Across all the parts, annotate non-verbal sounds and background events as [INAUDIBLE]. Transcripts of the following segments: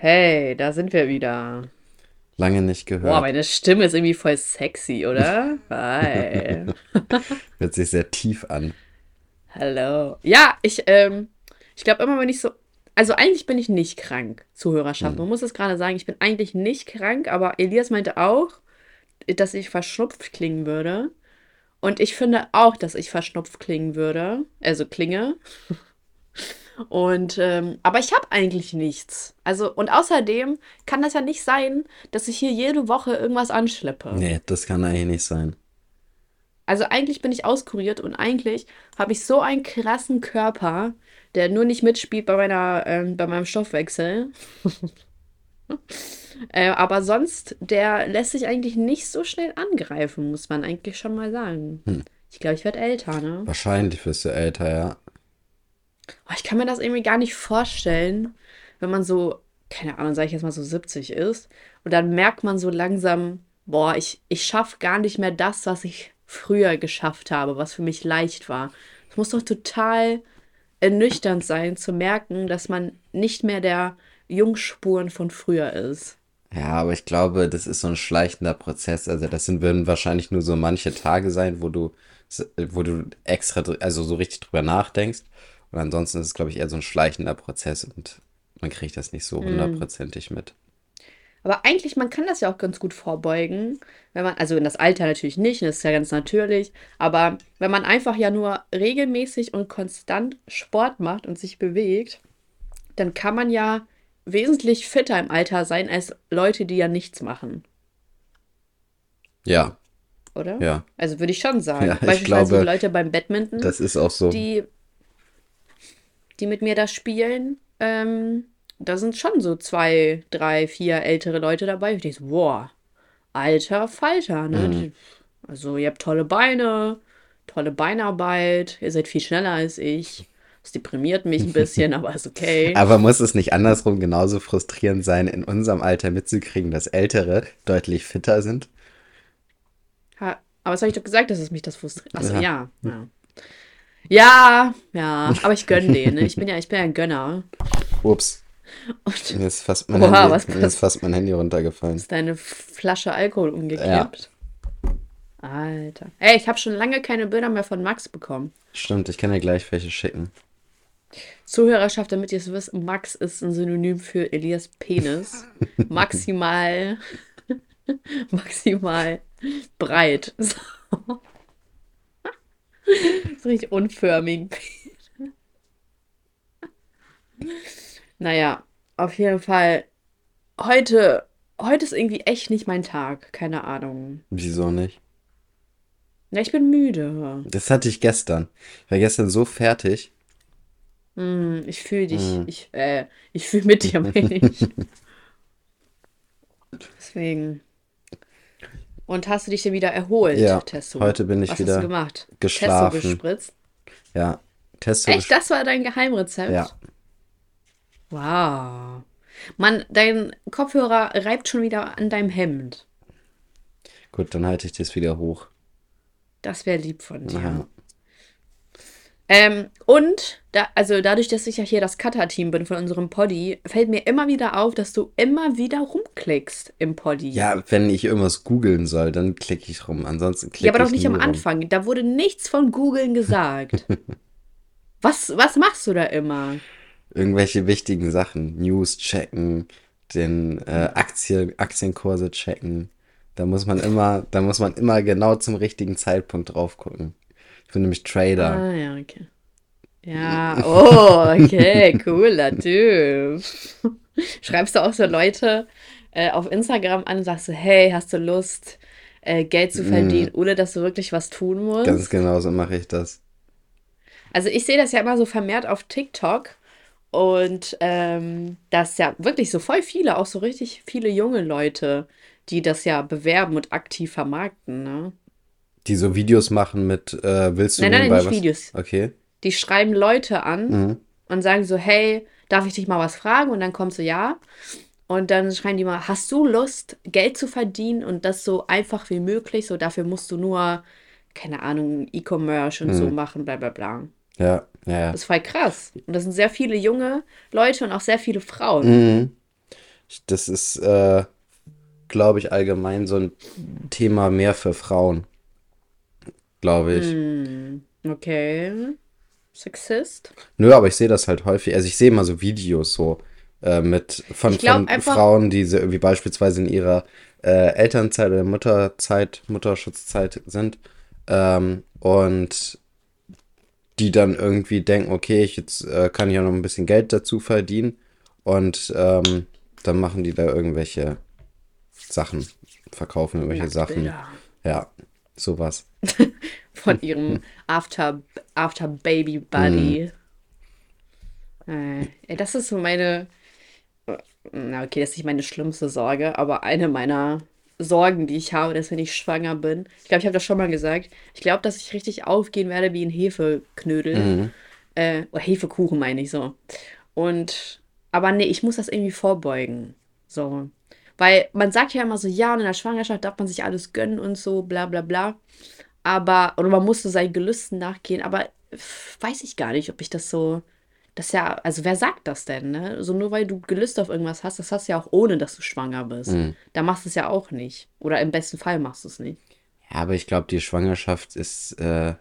Hey, da sind wir wieder. Lange nicht Boah, gehört. meine Stimme ist irgendwie voll sexy, oder? [LAUGHS] Hi. [LAUGHS] Hört sich sehr tief an. Hallo. Ja, ich, ähm, ich glaube immer, wenn ich so. Also eigentlich bin ich nicht krank, Zuhörerschaft. Man muss es gerade sagen, ich bin eigentlich nicht krank, aber Elias meinte auch, dass ich verschnupft klingen würde. Und ich finde auch, dass ich verschnupft klingen würde. Also klinge. Und, ähm, aber ich habe eigentlich nichts. Also, und außerdem kann das ja nicht sein, dass ich hier jede Woche irgendwas anschleppe. Nee, das kann eigentlich nicht sein. Also eigentlich bin ich auskuriert und eigentlich habe ich so einen krassen Körper, der nur nicht mitspielt bei meiner, ähm, bei meinem Stoffwechsel. [LAUGHS] äh, aber sonst, der lässt sich eigentlich nicht so schnell angreifen, muss man eigentlich schon mal sagen. Ich glaube, ich werde älter, ne? Wahrscheinlich wirst du älter, ja. Oh, ich kann mir das irgendwie gar nicht vorstellen, wenn man so, keine Ahnung, sage ich jetzt mal so 70 ist und dann merkt man so langsam, boah, ich, ich schaffe gar nicht mehr das, was ich früher geschafft habe, was für mich leicht war. Es muss doch total ernüchternd sein, zu merken, dass man nicht mehr der Jungspuren von früher ist. Ja, aber ich glaube, das ist so ein schleichender Prozess. Also das sind, würden wahrscheinlich nur so manche Tage sein, wo du, wo du extra, also so richtig drüber nachdenkst. Und ansonsten ist es, glaube ich, eher so ein schleichender Prozess und man kriegt das nicht so hundertprozentig mit. Aber eigentlich, man kann das ja auch ganz gut vorbeugen, wenn man, also in das Alter natürlich nicht, das ist ja ganz natürlich, aber wenn man einfach ja nur regelmäßig und konstant Sport macht und sich bewegt, dann kann man ja wesentlich fitter im Alter sein als Leute, die ja nichts machen, Ja, oder? ja, Also würde ich schon sagen. Ja, ich Beispielsweise glaube, Leute beim Badminton, das ist auch so. die, die mit mir da spielen, ähm, da sind schon so zwei, drei, vier ältere Leute dabei. Ich denke so, boah, alter Falter, ne? Mhm. Also ihr habt tolle Beine, tolle Beinarbeit, ihr seid viel schneller als ich. Das deprimiert mich ein bisschen, [LAUGHS] aber ist okay. Aber muss es nicht andersrum genauso frustrierend sein, in unserem Alter mitzukriegen, dass Ältere deutlich fitter sind? Ha, aber was habe ich doch gesagt, dass es mich das frustriert? Achso, Ja. ja. ja. Ja, ja, aber ich gönne den. Ne? Ich bin ja, ich bin ja ein Gönner. Ups, Und mir ist fast mein, Oha, Handy, was mir ist fast mein Handy runtergefallen. ist deine Flasche Alkohol umgekippt. Alter. Ey, ich habe schon lange keine Bilder mehr von Max bekommen. Stimmt, ich kann dir gleich welche schicken. Zuhörerschaft, damit ihr es wisst, Max ist ein Synonym für Elias Penis. [LAUGHS] Maximal, [LAUGHS] maximal breit. So. So richtig unförmig. naja, auf jeden Fall. Heute, heute ist irgendwie echt nicht mein Tag. Keine Ahnung. Wieso nicht? Ja, ich bin müde. Das hatte ich gestern. Ich war gestern so fertig. Hm, ich fühle dich. Mhm. Ich, äh, ich fühle mit dir, meine ich. [LAUGHS] Deswegen. Und hast du dich denn wieder erholt, Ja, Testo? heute bin ich Was wieder hast du gemacht? geschlafen. Testo gespritzt? Ja, Testo. Echt, das war dein Geheimrezept? Ja. Wow. Mann, dein Kopfhörer reibt schon wieder an deinem Hemd. Gut, dann halte ich das wieder hoch. Das wäre lieb von dir. Ja. Ähm, und, da, also dadurch, dass ich ja hier das Cutter-Team bin von unserem Poddy, fällt mir immer wieder auf, dass du immer wieder rumklickst im Poddy. ja, wenn ich irgendwas googeln soll, dann klicke ich rum. Ansonsten klicke Ja, aber doch ich nicht am rum. Anfang. Da wurde nichts von Googeln gesagt. [LAUGHS] was, was machst du da immer? Irgendwelche wichtigen Sachen. News checken, den äh, Aktien, Aktienkurse checken. Da muss man immer, da muss man immer genau zum richtigen Zeitpunkt drauf gucken. Ich bin nämlich Trader. Ah, ja, okay. Ja, oh, okay, [LAUGHS] cooler Typ. Schreibst du auch so Leute äh, auf Instagram an und sagst so, hey, hast du Lust, äh, Geld zu verdienen, ohne dass du wirklich was tun musst? Ganz genau so mache ich das. Also ich sehe das ja immer so vermehrt auf TikTok und ähm, dass ja wirklich so voll viele, auch so richtig viele junge Leute, die das ja bewerben und aktiv vermarkten, ne? Die so Videos machen mit, äh, willst du Nein, nein, nebenbei nicht was? Videos. Okay. Die schreiben Leute an Mhm. und sagen so, hey, darf ich dich mal was fragen? Und dann kommt so, ja. Und dann schreiben die mal, hast du Lust, Geld zu verdienen und das so einfach wie möglich? So, dafür musst du nur, keine Ahnung, E-Commerce und so machen, bla bla bla. Ja, ja, ja. Das ist voll krass. Und das sind sehr viele junge Leute und auch sehr viele Frauen. Mhm. Das ist, äh, glaube ich, allgemein so ein Thema mehr für Frauen. Glaube ich. Hm, okay. Sexist? Nö, aber ich sehe das halt häufig. Also ich sehe immer so Videos so äh, mit von, Ich glaube von Frauen, die so irgendwie beispielsweise in ihrer äh, Elternzeit oder Mutterzeit, Mutterschutzzeit sind. Ähm, und die dann irgendwie denken, okay, ich jetzt äh, kann ich auch noch ein bisschen Geld dazu verdienen. Und ähm, dann machen die da irgendwelche Sachen, verkaufen irgendwelche Sachen. Ja, sowas. [LAUGHS] von ihrem After, After Baby Buddy. Äh, ey, das ist so meine. Na, okay, das ist nicht meine schlimmste Sorge, aber eine meiner Sorgen, die ich habe, dass wenn ich schwanger bin. Ich glaube, ich habe das schon mal gesagt. Ich glaube, dass ich richtig aufgehen werde wie ein Hefeknödel. Mhm. Äh, oder Hefekuchen meine ich so. Und, aber nee, ich muss das irgendwie vorbeugen. So. Weil man sagt ja immer so, ja, und in der Schwangerschaft darf man sich alles gönnen und so, bla bla bla. Aber, oder man muss so seinen Gelüsten nachgehen, aber weiß ich gar nicht, ob ich das so. Das ja, also wer sagt das denn, ne? So nur weil du Gelüste auf irgendwas hast, das hast du ja auch ohne, dass du schwanger bist. Mhm. Da machst du es ja auch nicht. Oder im besten Fall machst du es nicht. Ja, aber ich glaube, die Schwangerschaft ist äh,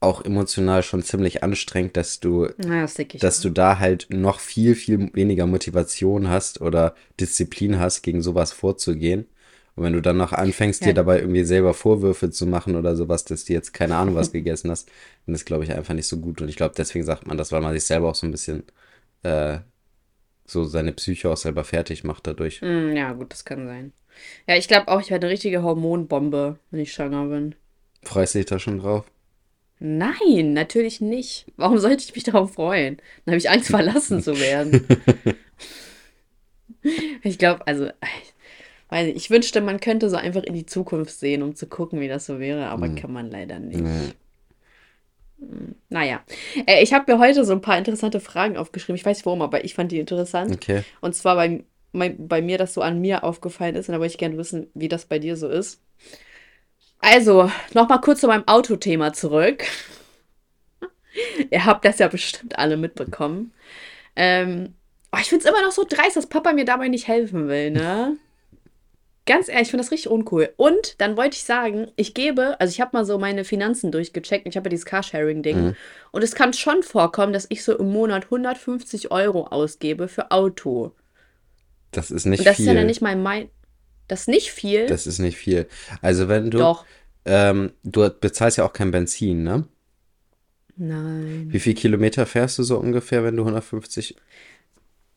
auch emotional schon ziemlich anstrengend, dass du, Na, das dass auch. du da halt noch viel, viel weniger Motivation hast oder Disziplin hast, gegen sowas vorzugehen. Und wenn du dann noch anfängst, dir Ja, dabei irgendwie selber Vorwürfe zu machen oder sowas, dass du jetzt keine Ahnung was [LAUGHS] gegessen hast, dann ist, glaube ich, einfach nicht so gut. Und ich glaube, deswegen sagt man das, weil man sich selber auch so ein bisschen äh, so seine Psyche auch selber fertig macht dadurch. Hm, ja, gut, das kann sein. Ja, ich glaube auch, ich werde eine richtige Hormonbombe, wenn ich schwanger bin. Freust du dich da schon drauf? Nein, natürlich nicht. Warum sollte ich mich darauf freuen? Dann habe ich Angst, verlassen zu werden. [LAUGHS] Ich glaube, also, ich weiß nicht, ich wünschte, man könnte so einfach in die Zukunft sehen, um zu gucken, wie das so wäre, aber Hm. kann man leider nicht. Nee. Naja, äh, ich habe mir heute so ein paar interessante Fragen aufgeschrieben. Ich weiß nicht warum, aber ich fand die interessant. Okay. Und zwar bei, bei, bei mir, dass so an mir aufgefallen ist. Und da wollte ich gerne wissen, wie das bei dir so ist. Also, nochmal kurz zu meinem Autothema zurück. [LAUGHS] Ihr habt das ja bestimmt alle mitbekommen. Ähm, oh, ich finde es immer noch so dreist, dass Papa mir dabei nicht helfen will, ne? Ganz ehrlich, ich finde das richtig uncool. Und dann wollte ich sagen, ich gebe, also ich habe mal so meine Finanzen durchgecheckt. Ich habe ja dieses Carsharing-Ding. Mhm. Und es kann schon vorkommen, dass ich so im Monat 150 Euro ausgebe für Auto. Das ist Und nicht das ist ja dann viel. nicht mal mein. Das ist nicht viel. Das ist nicht viel. Also wenn du, Doch. ähm, du bezahlst ja auch kein Benzin, ne? Nein. Wie viel Kilometer fährst du so ungefähr, wenn du 150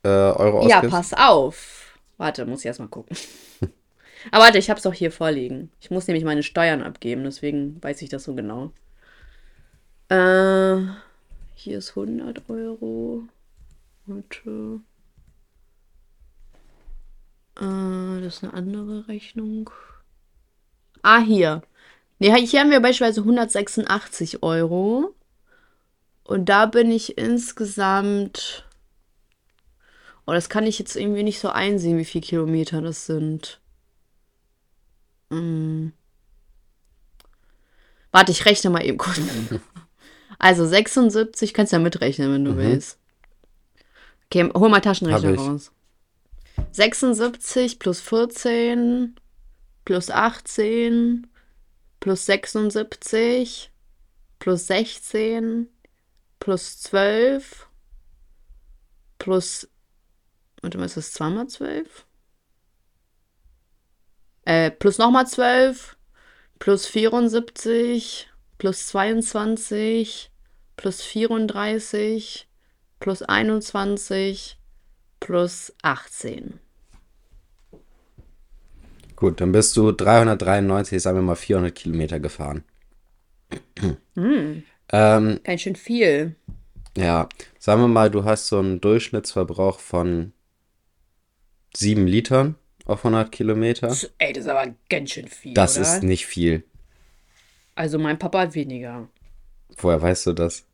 äh, Euro Ja, ausgibst? pass auf. Warte, muss ich erstmal gucken. [LAUGHS] Aber warte, ich habe es doch hier vorliegen. Ich muss nämlich meine Steuern abgeben, deswegen weiß ich das so genau. Äh, hier ist 100 Euro. Warte. Äh, das ist eine andere Rechnung. Ah, hier. Nee, hier haben wir beispielsweise 186 Euro. Und da bin ich insgesamt. Oh, das kann ich jetzt irgendwie nicht so einsehen, wie viele Kilometer das sind. Hm. Warte, ich rechne mal eben kurz. [LAUGHS] Also 76, kannst ja mitrechnen, wenn du Mhm. willst. Okay, hol mal Taschenrechner raus. 76 plus 14 plus 18 plus 76 plus 16 plus 12 plus. Warte mal, ist das zweimal 12? Äh, plus nochmal 12 plus 74 plus 22 plus 34 plus 21 plus 18. Gut, dann bist du 393, sagen wir mal 400 Kilometer gefahren. Hm, Ähm, ganz schön viel. ja, sagen wir mal, du hast so einen Durchschnittsverbrauch von 7 Litern auf 100 Kilometer. Das- Ey, das ist aber ganz schön viel, Das oder? ist nicht viel. Also mein Papa hat weniger. Woher weißt du das?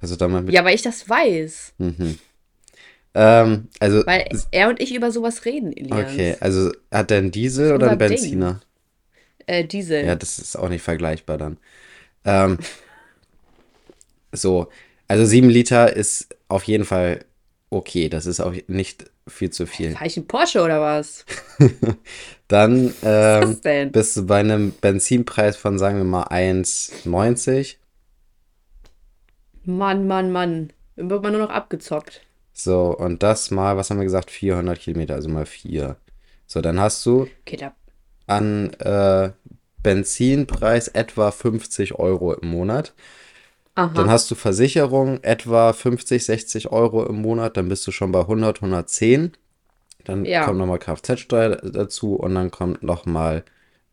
Hast du da mal mit? Ja, weil ich das weiß. Mhm. Ähm, also, Weil er und ich über sowas reden, Elias. okay, also hat der einen Diesel oder einen. Benziner? Äh, Diesel. Ja, das ist auch nicht vergleichbar dann. Ähm, so, also sieben Liter ist auf jeden Fall okay. Das ist auch nicht viel zu viel. Fahr ich einen Porsche oder was? [LAUGHS] Dann Was ist ähm, denn? bist du bei einem Benzinpreis von, sagen wir mal, 1,90. Mann, Mann, Mann. Dann wird man nur noch abgezockt. So, und das mal, was haben wir gesagt? 400 Kilometer, also mal 4. So, dann hast du Okay, an äh, Benzinpreis etwa 50 Euro im Monat. Dann Aha. hast du Versicherung etwa 50, 60 Euro im Monat. Dann bist du schon bei 100, 110. Dann Ja. kommt nochmal Kfz-Steuer dazu und dann kommt nochmal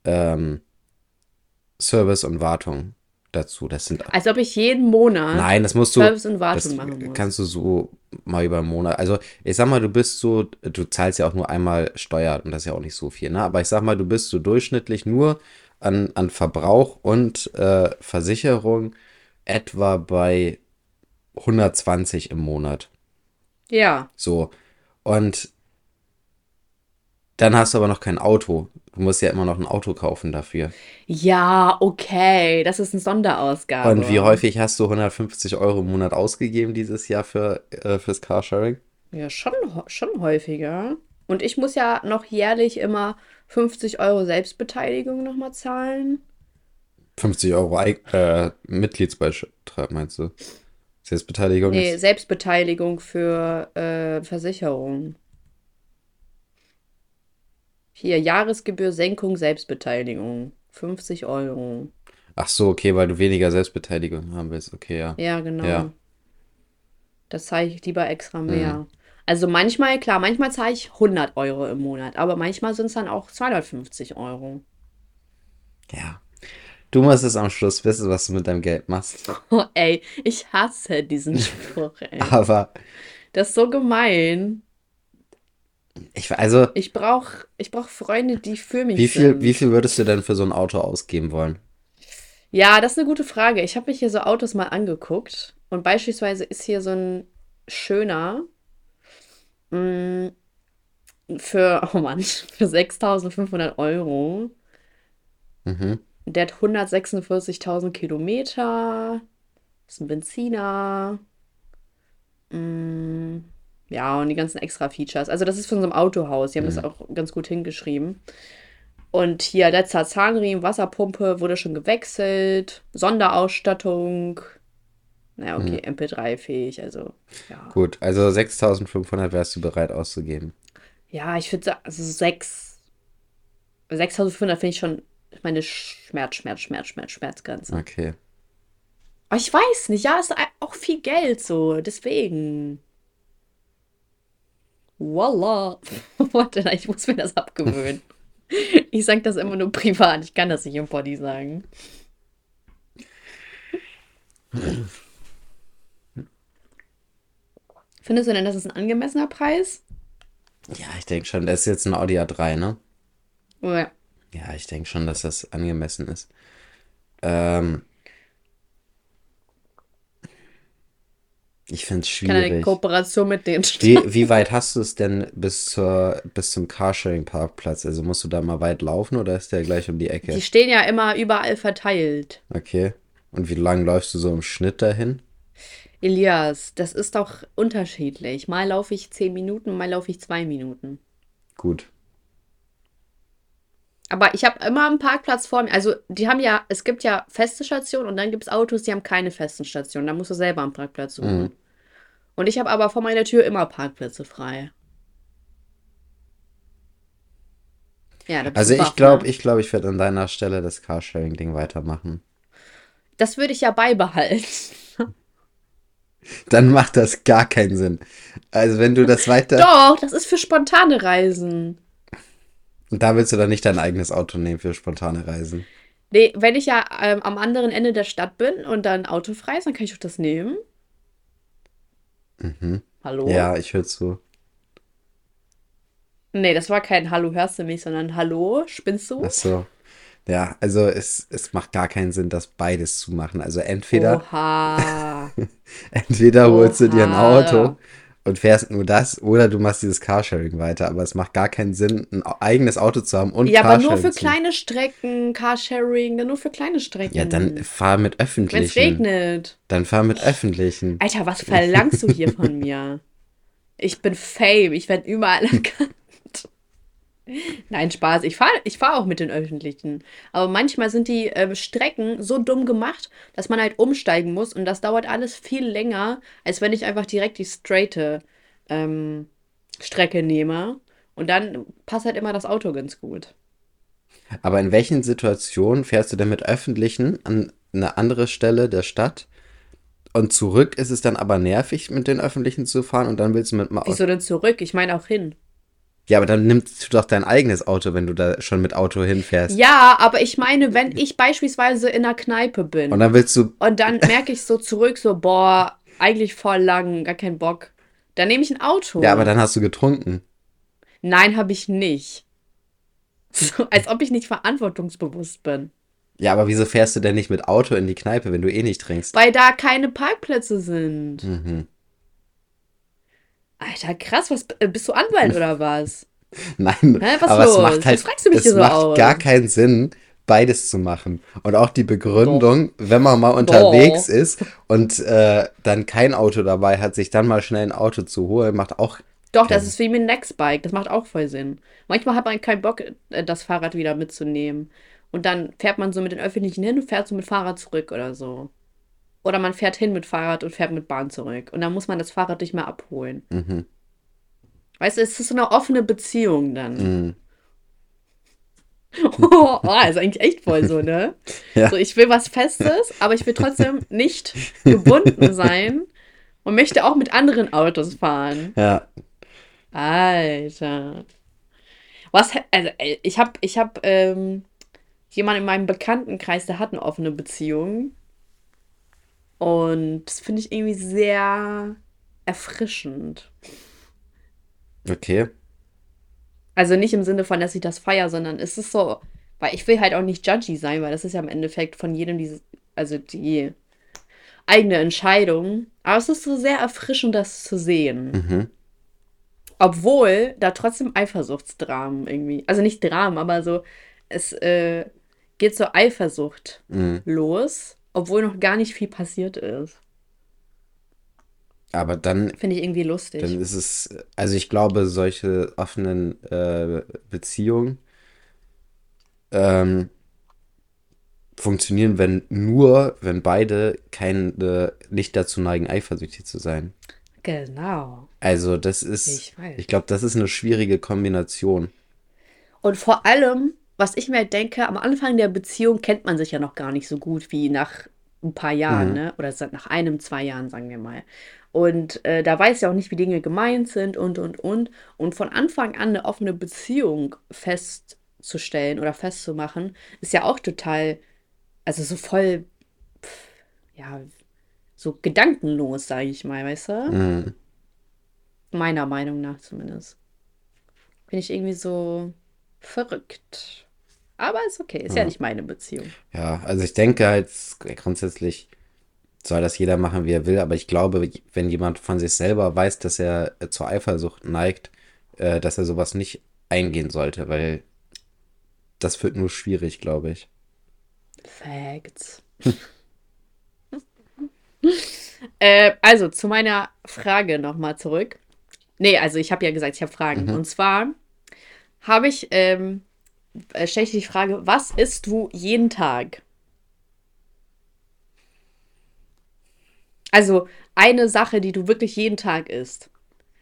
ähm, Service und Wartung dazu. Das sind Als ob ich jeden Monat Nein, das musst du. Service und Wartung machen muss. kannst du so mal über einen Monat. Also, ich sag mal, du bist so, du zahlst ja auch nur einmal Steuer und das ist ja auch nicht so viel, ne? Aber ich sag mal, du bist so durchschnittlich nur an, an Verbrauch und äh, Versicherung etwa bei 120 im Monat. Ja. So. Und dann hast du aber noch kein Auto. Du musst ja immer noch ein Auto kaufen dafür. Ja, okay. Das ist eine Sonderausgabe. Und wie häufig hast du 150 Euro im Monat ausgegeben dieses Jahr für, äh, fürs Carsharing? Ja, schon, schon häufiger. Und ich muss ja noch jährlich immer 50 Euro Selbstbeteiligung nochmal zahlen. 50 Euro äh, Mitgliedsbeitrag, meinst du? Selbstbeteiligung Nee, ist. Selbstbeteiligung für äh, Versicherung. Hier, Jahresgebühr, Senkung, Selbstbeteiligung. 50 Euro. Ach so, okay, weil du weniger Selbstbeteiligung haben willst. Okay, ja. Ja, genau. Ja. Das zahle ich lieber extra mehr. Also manchmal, klar, manchmal zahle ich 100 Euro im Monat, aber manchmal sind es dann auch 250 Euro. Ja. Du musst es am Schluss wissen, was du mit deinem Geld machst. Oh, [LAUGHS] ey, ich hasse diesen Spruch, ey. Aber Das ist so gemein. Ich, also, Ich brauche ich brauch Freunde, die für mich wie viel, sind. wie viel würdest du denn für so ein Auto ausgeben wollen? Ja, das ist eine gute Frage. Ich habe mich hier so Autos mal angeguckt und beispielsweise ist hier so ein schöner mh, für, [LAUGHS] oh Mann, für 6.500 Euro. Mhm. Der hat 146.000 Kilometer, ist ein Benziner. Mm, ja, und die ganzen extra Features. Also das ist von so einem Autohaus. Die haben das auch ganz gut hingeschrieben. Und hier letzter Zahnriemen, Wasserpumpe wurde schon gewechselt, Sonderausstattung. Naja, okay, MP3-fähig, also ja. Gut, also 6500 wärst du bereit auszugeben. Ja, ich würde sagen, also 6, 6500 finde ich schon meine Schmerz, Schmerz, Schmerz, Schmerz, Schmerzgrenze. Okay. Aber ich weiß nicht, ja, ist auch viel Geld so, deswegen. Voila. [LAUGHS] Warte, ich muss mir das abgewöhnen. Ich sage das immer nur privat, ich kann das nicht im Body sagen. Findest du denn, das ist ein angemessener Preis? Ja, ich denke schon, das ist jetzt ein Audi A3, ne? Oder Ja, ich denke schon, dass das angemessen ist. Ähm, ich finde es schwierig. Kooperation mit denen Wie, wie weit hast du es denn bis zur, bis zum Carsharing-Parkplatz? Also musst du da mal weit laufen oder ist der gleich um die Ecke? Die stehen ja immer überall verteilt. Okay. Und wie lang läufst du so im Schnitt dahin? Elias, das ist doch unterschiedlich. Mal laufe ich 10 Minuten, mal laufe ich 2 Minuten. Gut. Aber ich habe immer einen Parkplatz vor mir. Also, die haben ja, es gibt ja feste Stationen und dann gibt es Autos, die haben keine festen Stationen. Da musst du selber einen Parkplatz suchen. Mhm. Und ich habe aber vor meiner Tür immer Parkplätze frei. Ja, Also ich glaube, ne? ich glaube, ich werde an deiner Stelle das Carsharing-Ding weitermachen. Das würde ich ja beibehalten. [LAUGHS] Dann macht das gar keinen Sinn. Also wenn du das weiter... Doch, das ist für spontane Reisen. Und da willst du dann nicht dein eigenes Auto nehmen für spontane Reisen. Nee, wenn ich ja ähm, am anderen Ende der Stadt bin und dann Auto frei ist, dann kann ich auch das nehmen. Hallo? Mhm. Ja, ich höre zu. Nee, das war kein Hallo, hörst du mich, sondern Hallo, spinnst du? Ach so. Ja, also es, es macht gar keinen Sinn, das beides zu machen. Also entweder, Oha. [LAUGHS] entweder holst du dir ein Oha. Auto und fährst nur das oder du machst dieses Carsharing weiter. Aber es macht gar keinen Sinn, ein eigenes Auto zu haben und Ja, aber nur Carsharing für zu kleine Strecken, Carsharing, dann nur für kleine Strecken. Ja, dann fahr mit Wenn es öffentlichen. regnet. Dann fahr mit öffentlichen. Alter, was verlangst du hier von mir? [LAUGHS] Ich bin Fame. Ich werde überall erkannt. Nein, Spaß. Ich fahre ich fahr auch mit den Öffentlichen. Aber manchmal sind die äh, Strecken so dumm gemacht, dass man halt umsteigen muss. Und das dauert alles viel länger, als wenn ich einfach direkt die straighte ähm, Strecke nehme. Und dann passt halt immer das Auto ganz gut. Aber in welchen Situationen fährst du denn mit Öffentlichen an eine andere Stelle der Stadt? Und zurück ist es dann aber nervig, mit den Öffentlichen zu fahren und dann willst du mit dem Auto. Wieso denn zurück? Ich meine auch hin. Ja, aber dann nimmst du doch dein eigenes Auto, wenn du da schon mit Auto hinfährst. Ja, aber ich meine, wenn ich beispielsweise in einer Kneipe bin Und dann willst du. und dann merke ich so zurück, so, boah, eigentlich voll lang, gar keinen Bock. Dann nehme ich ein Auto. Ja, aber dann hast du getrunken. Nein, habe ich nicht. So, als ob ich nicht verantwortungsbewusst bin. Ja, aber wieso fährst du denn nicht mit Auto in die Kneipe, wenn du eh nicht trinkst? Weil da keine Parkplätze sind. Mhm. Alter, krass, was äh, bist du Anwalt oder [LAUGHS] was? Nein, Hä, was aber los? es macht halt, Was fragst du mich es so macht aus? gar keinen Sinn, beides zu machen. Und auch die Begründung, wenn man mal unterwegs ist und äh, dann kein Auto dabei hat, sich dann mal schnell ein Auto zu holen, macht auch. Doch, das ist wie mit Nextbike. Das macht auch voll Sinn. Manchmal hat man keinen Bock, äh, das Fahrrad wieder mitzunehmen. Und dann fährt man so mit den Öffentlichen hin und fährt so mit Fahrrad zurück oder so. Oder man fährt hin mit Fahrrad und fährt mit Bahn zurück. Und dann muss man das Fahrrad nicht mehr abholen. Mhm. Weißt du, es ist so eine offene Beziehung dann. Mhm. [LAUGHS] Oh, ist eigentlich echt voll so, ne? [LAUGHS] Ja. So, ich will was Festes, aber ich will trotzdem [LAUGHS] nicht gebunden sein und möchte auch mit anderen Autos fahren. Ja. Alter. Was, also, ich habe ich hab, ähm, jemanden in meinem Bekanntenkreis, der hat eine offene Beziehung. Und das finde ich irgendwie sehr erfrischend. Okay. Also nicht im Sinne von, dass ich das feiere, sondern es ist so, weil ich will halt auch nicht judgy sein, weil das ist ja im Endeffekt von jedem diese, also die eigene Entscheidung. Aber es ist so sehr erfrischend, das zu sehen. Mhm. Obwohl da trotzdem Eifersuchtsdramen irgendwie, also nicht Dramen, aber so, es äh, geht so Eifersucht Mhm. los, obwohl noch gar nicht viel passiert ist. Aber dann, Finde ich irgendwie lustig. dann ist es, also ich glaube, solche offenen äh, Beziehungen ähm, funktionieren, wenn nur, wenn beide keine, nicht dazu neigen, eifersüchtig zu sein. Genau. Also das ist, Ich ich glaube, das ist eine schwierige Kombination. Und vor allem, was ich mir halt denke, am Anfang der Beziehung kennt man sich ja noch gar nicht so gut wie nach ein paar Jahren, Mhm. ne? Oder seit nach einem, zwei Jahren, sagen wir mal. Und äh, da weiß ja auch nicht, wie Dinge gemeint sind und, und, und. Und von Anfang an eine offene Beziehung festzustellen oder festzumachen, ist ja auch total, also so voll, pff, ja, so gedankenlos, sage ich mal, weißt du? Mhm. Meiner Meinung nach zumindest. Bin ich irgendwie so verrückt. Aber ist okay, ist ja, Ja. nicht meine Beziehung. Ja, also ich denke halt grundsätzlich soll das jeder machen, wie er will, aber ich glaube, wenn jemand von sich selber weiß, dass er äh, zur Eifersucht neigt, äh, dass er sowas nicht eingehen sollte, weil das wird nur schwierig, glaube ich. Facts. [LAUGHS] äh, also zu meiner Frage nochmal zurück. Nee, also ich habe ja gesagt, ich habe Fragen. Mhm. Und zwar habe ich, ähm, äh, stelle ich die Frage, was isst du jeden Tag? Also eine Sache, die du wirklich jeden Tag isst.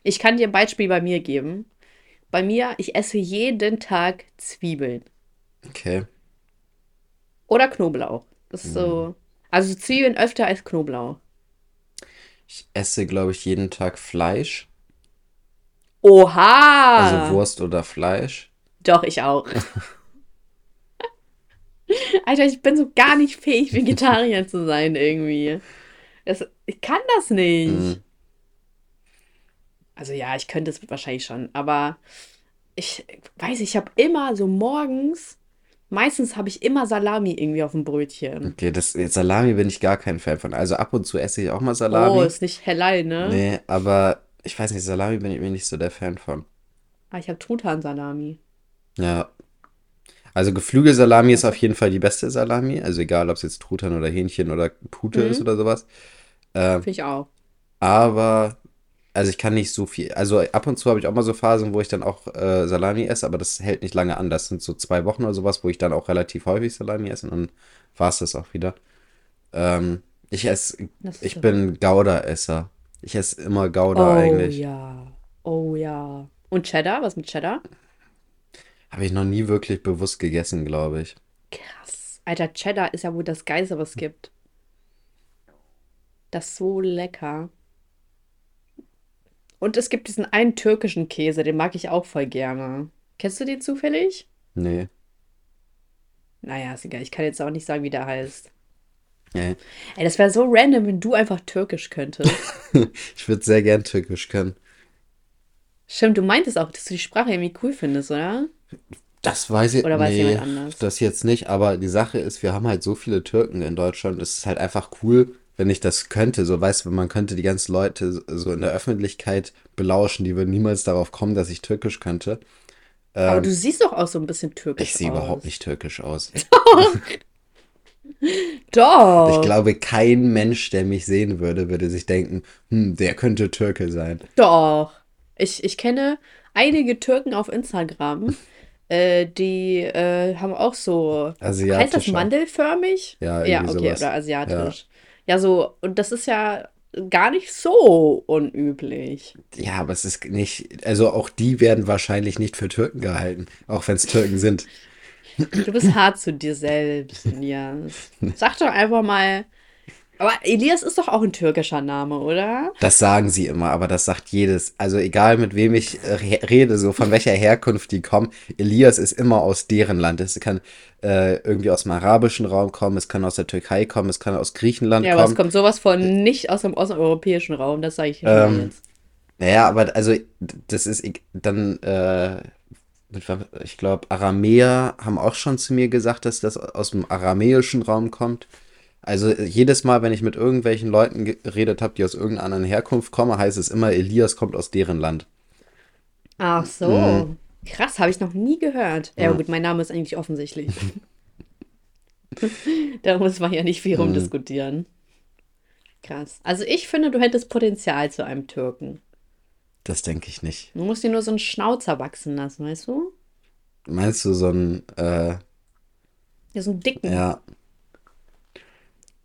Ich kann dir ein Beispiel bei mir geben. Bei mir, ich esse jeden Tag Zwiebeln. Okay. Oder Knoblauch. Das ist so. Also Zwiebeln öfter als Knoblauch. Ich esse, glaube ich, jeden Tag Fleisch, Oha! also Wurst oder Fleisch. Doch, ich auch. Alter, ich bin so gar nicht fähig, Vegetarier zu sein irgendwie. Das, ich kann das nicht. Mhm. Also ja, ich könnte es wahrscheinlich schon, aber ich weiß, ich habe immer so morgens, meistens habe ich immer Salami irgendwie auf dem Brötchen. Okay, das Salami bin ich gar kein Fan von. Also ab und zu esse ich auch mal Oh, Salami. ist nicht Halal, ne? Nee, aber ich weiß nicht, Salami bin ich mir nicht so der Fan von. Ah, ich habe Truthahn-Salami. Ja. Also Geflügelsalami ist auf jeden Fall die beste Salami. Also egal, ob es jetzt Truthahn oder Hähnchen oder Pute Mhm. ist oder sowas. Ähm, Finde ich auch. aber also ich kann nicht so viel. Also ab und zu habe ich auch mal so Phasen, wo ich dann auch äh, Salami esse, aber das hält nicht lange an. Das sind so zwei Wochen oder sowas, wo ich dann auch relativ häufig Salami esse und dann war es das auch wieder. Ähm, ich esse, ich bin Gouda-Esser. Ich esse immer Gouda Oh eigentlich. ja. Oh ja. Und Cheddar? Was mit Cheddar? Habe ich noch nie wirklich bewusst gegessen, glaube ich. Krass. Alter, Cheddar ist ja wohl das Geilste, was es gibt. Das ist so lecker. Und es gibt diesen einen türkischen Käse, den mag ich auch voll gerne. Kennst du den zufällig? Nee. Naja, ist egal. Ich kann jetzt auch nicht sagen, wie der heißt. nee. Ey, das wäre so random, wenn du einfach türkisch könntest. [LAUGHS] Ich würde sehr gern Türkisch können. Stimmt, du meintest auch, dass du die Sprache irgendwie cool findest, oder? Das weiß ich, Oder weiß nee, jemand anders? das jetzt nicht, aber die Sache ist, wir haben halt so viele Türken in Deutschland, es ist halt einfach cool, wenn ich das könnte, so weißt du, man könnte die ganzen Leute so- in der Öffentlichkeit belauschen, die würden niemals darauf kommen, dass ich Türkisch könnte. Aber du siehst doch auch so ein bisschen türkisch Ähm, Ich sehe aus. überhaupt nicht türkisch aus. [LAUGHS] Doch. Ich glaube, kein Mensch, der mich sehen würde, würde sich denken, hm, der könnte Türke sein. Doch. Ich, ich kenne einige Türken auf Instagram, [LAUGHS] äh, die äh, haben auch so. Heißt das mandelförmig? Ja, Ja, okay, sowas. oder asiatisch. Ja. so, und das ist ja gar nicht so unüblich. Ja, aber es ist nicht, also auch die werden wahrscheinlich nicht für Türken gehalten, auch wenn es Türken sind. Du bist hart zu dir selbst, Elias. [LAUGHS] Sag doch einfach mal. Aber Elias ist doch auch ein türkischer Name, oder? Das sagen sie immer, aber das sagt jedes. Also egal mit wem ich äh, re- rede, so von welcher Herkunft die kommen, Elias ist immer aus deren Land. Es kann äh, irgendwie aus dem arabischen Raum kommen, es kann aus der Türkei kommen, es kann aus Griechenland Ja, aber es kommen. kommt sowas von nicht aus dem osteuropäischen Raum, das sage ich schon Ähm, jetzt. Naja, aber also das ist dann, äh, ich glaube, Aramäer haben auch schon zu mir gesagt, dass das aus dem aramäischen Raum kommt. Also äh, jedes Mal, wenn ich mit irgendwelchen Leuten geredet habe, die aus irgendeiner anderen Herkunft kommen, heißt es immer, Elias kommt aus deren Land. Ach so. Krass, habe ich noch nie gehört. Ja, gut, mein Name ist eigentlich offensichtlich. [LAUGHS] da muss man ja nicht viel rumdiskutieren. Krass. Also ich finde, du hättest Potenzial zu einem Türken. Das denke ich nicht. Du musst dir nur so einen Schnauzer wachsen lassen, weißt du? Meinst du so ein, äh, Ja, so einen dicken. ja.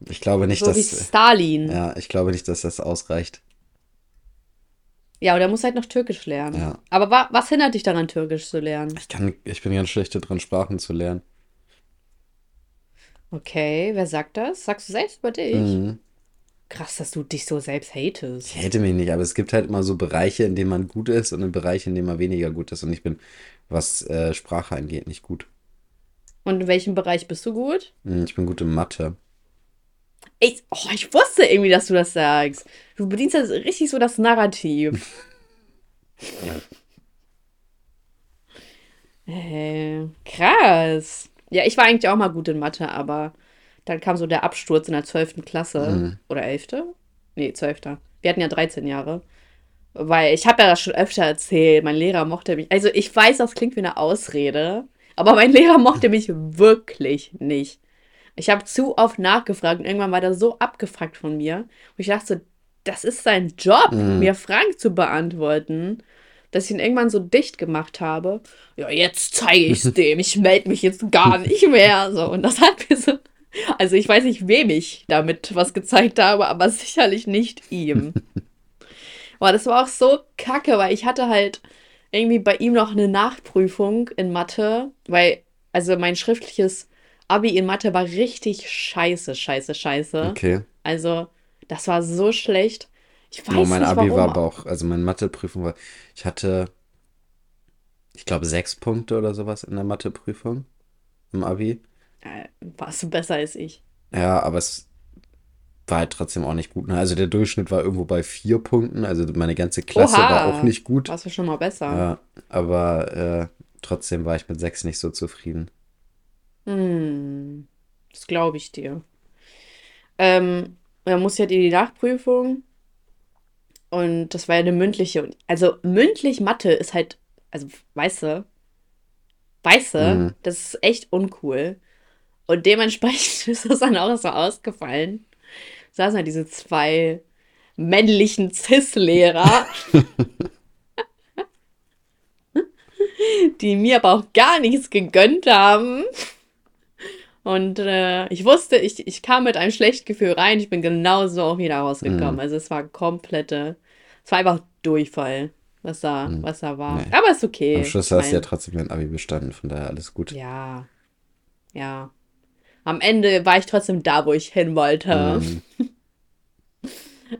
Ich glaube nicht, so wie dass, Stalin. Ja. ja, ich glaube nicht, dass das ausreicht. oder der muss halt noch Türkisch lernen. Ja. Aber wa was hindert dich daran, Türkisch zu lernen? Ich kann, ich bin ganz schlecht drin, Sprachen zu lernen. Okay, wer sagt das? Sagst du selbst über dich? Mhm. Krass, dass du dich so selbst hatest. Ich hätte mich nicht, aber es gibt halt immer so Bereiche, in denen man gut ist und in Bereiche, in denen man weniger gut ist. Und ich bin, was äh, Sprache angeht, nicht gut. Und in welchem Bereich bist du gut? Hm, Ich bin gut in Mathe. Ich, oh, ich wusste irgendwie, dass du das sagst. Du bedienst das richtig so das Narrativ. [LAUGHS] äh, krass. Ja, ich war eigentlich auch mal gut in Mathe, aber dann kam so der Absturz in der 12. Klasse. Oder 11. Nee, 12. Wir hatten ja 13 Jahre. Weil ich habe ja das schon öfter erzählt. Mein Lehrer mochte mich. Also ich weiß, das klingt wie eine Ausrede. Aber mein Lehrer mochte mich wirklich nicht. Ich habe zu oft nachgefragt und irgendwann war der so abgefuckt von mir. Und ich dachte, das ist sein Job, mir Fragen zu beantworten, dass ich ihn irgendwann so dicht gemacht habe. Ja, jetzt zeige ich es [LAUGHS] dem. Ich melde mich jetzt gar nicht mehr. So, und das hat mir so. Also ich weiß nicht, wem ich damit was gezeigt habe, aber sicherlich nicht ihm. [LAUGHS] Boah, das war auch so kacke, weil ich hatte halt irgendwie bei ihm noch eine Nachprüfung in Mathe, weil, also mein schriftliches Abi in Mathe war richtig scheiße, scheiße, scheiße. Okay. Also, das war so schlecht. Ich weiß Oh, mein nicht Abi warum. war aber auch, also meine Matheprüfung war, ich hatte, ich glaube, sechs Punkte oder sowas in der Matheprüfung im Abi. Äh, warst du besser als ich. Ja, aber es war halt trotzdem auch nicht gut. Ne? Also der Durchschnitt war irgendwo bei vier Punkten, also meine ganze Klasse Oha. war auch nicht gut. Warst du schon mal besser? Ja, aber äh, trotzdem war ich mit sechs nicht so zufrieden. Hm, das glaube ich dir. Ähm, dann muss ja die Nachprüfung und das war ja eine mündliche. Und also mündlich Mathe ist halt, also weißt du, weißt du, Mhm. das ist echt uncool. Und dementsprechend [LAUGHS] ist das dann auch so ausgefallen. Saßen halt diese zwei männlichen Cis-Lehrer, [LAUGHS] die mir aber auch gar nichts gegönnt haben. Und äh, ich wusste, ich, ich kam mit einem schlechten Gefühl rein. Ich bin genauso auch wieder rausgekommen. Mhm. Also es war komplette, es war einfach Durchfall, was da, was da war. Nee. Aber ist okay. Am Schluss Ich hast du ja trotzdem dein Abi bestanden, von daher alles gut. ja, ja. Am Ende war ich trotzdem da, wo ich hin wollte. Mhm. [LAUGHS]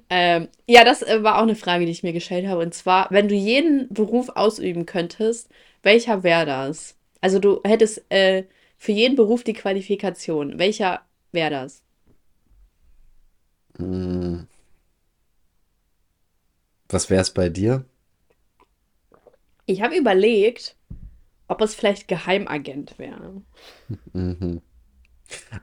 Ähm, ja, das äh, war auch eine Frage, die ich mir gestellt habe. Und zwar, wenn du jeden Beruf ausüben könntest, welcher wäre das? Also du hättest äh, für jeden Beruf die Qualifikation. Welcher wäre das? Mhm. Was wäre es bei dir? Ich habe überlegt, ob es vielleicht Geheimagent wäre. Mhm.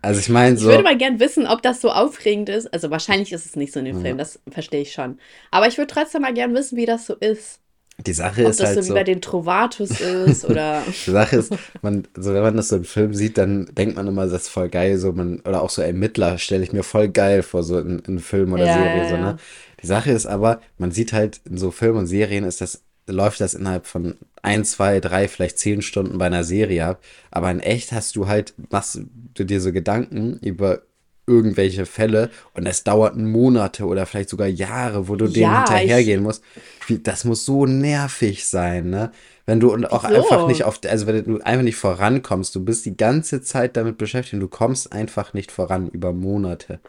Also ich meine Ich so, würde mal gern wissen, ob das so aufregend ist. Also wahrscheinlich ist es nicht so in dem Ja. Film, das verstehe ich schon. Aber ich würde trotzdem mal gern wissen, wie das so ist. Die Sache Ob ist das halt so wie bei den Trovatus ist oder. [LAUGHS] die Sache ist, man, so wenn man das so im Film sieht, dann denkt man immer, das ist voll geil, so man, oder auch so Ermittler stelle ich mir voll geil vor, so in, in Film oder Ja, Serie, ja, so, ne? Die Sache ist aber, man sieht halt in so Filmen und Serien ist das, läuft das innerhalb von ein, zwei, drei, vielleicht zehn Stunden bei einer Serie ab. Aber in echt hast du halt, machst du dir so Gedanken über irgendwelche Fälle und es dauert Monate oder vielleicht sogar Jahre, wo du dem Ja, hinterhergehen musst. Wie, das muss so nervig sein, ne? Wenn du und auch Wieso? einfach nicht auf, also wenn du einfach nicht vorankommst, du bist die ganze Zeit damit beschäftigt und du kommst einfach nicht voran über Monate.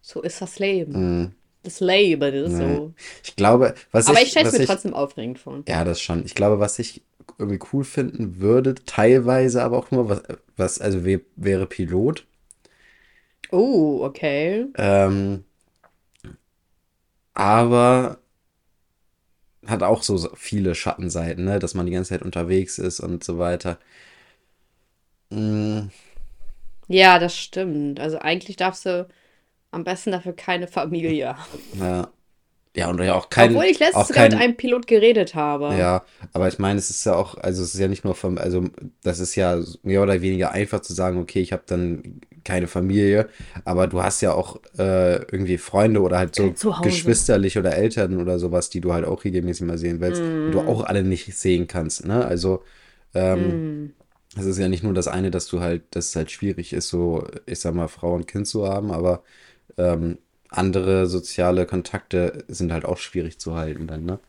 So ist das Leben. Mhm. Das Leben ist so. Ich glaube, was Aber ich, ich stelle es mir ich, trotzdem aufregend vor. ja, das schon. Ich glaube, was ich irgendwie cool finden würde, teilweise aber auch nur, was, was also wär, wäre Pilot. Oh, okay. Ähm, aber hat auch so viele Schattenseiten, ne? Dass man die ganze Zeit unterwegs ist und so weiter. Mm, Ja, das stimmt. Also eigentlich darfst du am besten dafür keine Familie haben. ja. Ja, und ja auch kein, Obwohl ich letztens sogar mit kein, einem Pilot geredet habe. Ja, aber ich meine, es ist ja auch, also es ist ja nicht nur vom, also das ist ja mehr oder weniger einfach zu sagen, okay, ich habe dann keine Familie, aber du hast ja auch äh, irgendwie Freunde oder halt so Zuhause. geschwisterlich oder Eltern oder sowas, die du halt auch regelmäßig mal sehen willst, und du Mm. auch alle nicht sehen kannst, ne? Also ähm, Hm. es ist ja nicht nur das eine, dass du halt, dass es halt schwierig ist, so, ich sag mal, Frau und Kind zu haben, aber ähm, andere soziale Kontakte sind halt auch schwierig zu halten dann, ne?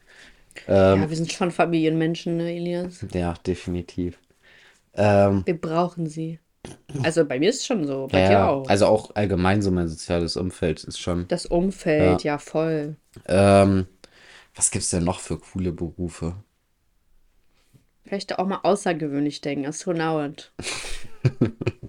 Ähm, Ja, wir sind schon Familienmenschen, ne, Elias? ja, definitiv. Ähm, Wir brauchen sie. Also bei mir ist es schon so, bei ja, dir ja, auch. also auch allgemein so mein soziales Umfeld ist schon. Das Umfeld, ja, voll. Ähm, was gibt's denn noch für coole Berufe? Vielleicht auch mal außergewöhnlich denken, Astronaut. [LAUGHS]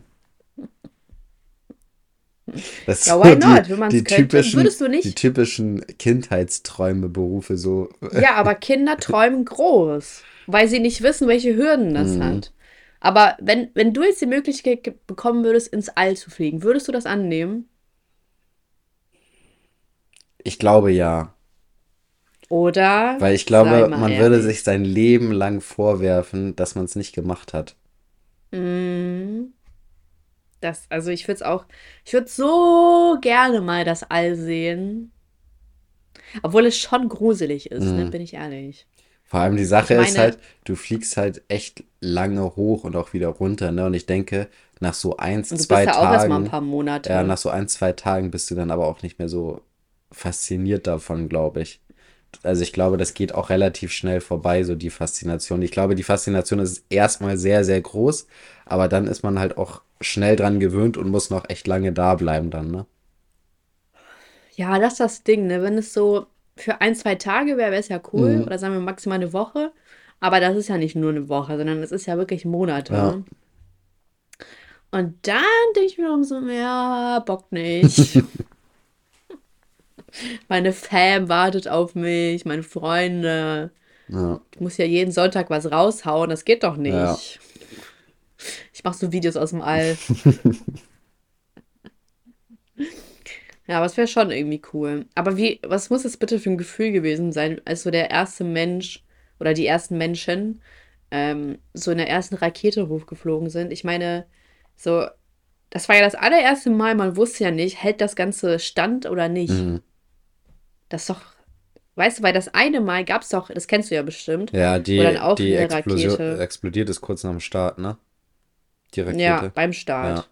Das Ja, why die, not? Wenn man's die könnte, typischen, würdest du nicht? die typischen Kindheitsträume, Berufe, so. Ja, [LAUGHS] aber Kinder träumen groß, weil sie nicht wissen, welche Hürden das Mhm. hat. Aber wenn, wenn du jetzt die Möglichkeit bekommen würdest, ins All zu fliegen, würdest du das annehmen? Ich glaube ja. Oder? Weil ich glaube, man würde ehrlich. sich sein Leben lang vorwerfen, dass man es nicht gemacht hat. Mm. Das, also ich würde es auch, ich würde so gerne mal das All sehen. Obwohl es schon gruselig ist, ne, Mhm. bin ich ehrlich. Vor allem die Sache Ich ist meine- halt, du fliegst halt echt lange hoch und auch wieder runter, ne? Und ich denke, nach so eins, zwei ja auch erstmal ein Tagen, paar Monate. ja, nach so ein, zwei Tagen bist du dann aber auch nicht mehr so fasziniert davon, glaube ich. Also ich glaube, das geht auch relativ schnell vorbei, so die Faszination. Ich glaube, die Faszination ist erstmal sehr, sehr groß, aber dann ist man halt auch schnell dran gewöhnt und muss noch echt lange da bleiben dann, ne? Ja, das ist das Ding, ne? Wenn es so für ein, zwei Tage wäre, es ja cool. Mhm. Oder sagen wir maximal eine Woche. Aber das ist ja nicht nur eine Woche, sondern es ist ja wirklich Monate. Ja. Und dann denke ich mir umso mehr, Bock nicht. [LAUGHS] Meine Fam wartet auf mich, meine Freunde. Ja. Ich muss ja jeden Sonntag was raushauen, das geht doch nicht. Ja. Ich mache so Videos aus dem All. [LAUGHS] Ja, aber es wäre schon irgendwie cool. Aber wie, was muss das bitte für ein Gefühl gewesen sein, als so der erste Mensch oder die ersten Menschen ähm, so in der ersten Rakete hochgeflogen sind? Ich meine, so, das war ja das allererste Mal, man wusste ja nicht, hält das Ganze stand oder nicht. Mhm. Das ist doch, weißt du, weil das eine Mal gab es doch, das kennst du ja bestimmt, Ja, die, dann auch die Explosion, Rakete, explodiert ist kurz nach dem Start, ne? Die ja, Rakete. beim Start. Ja.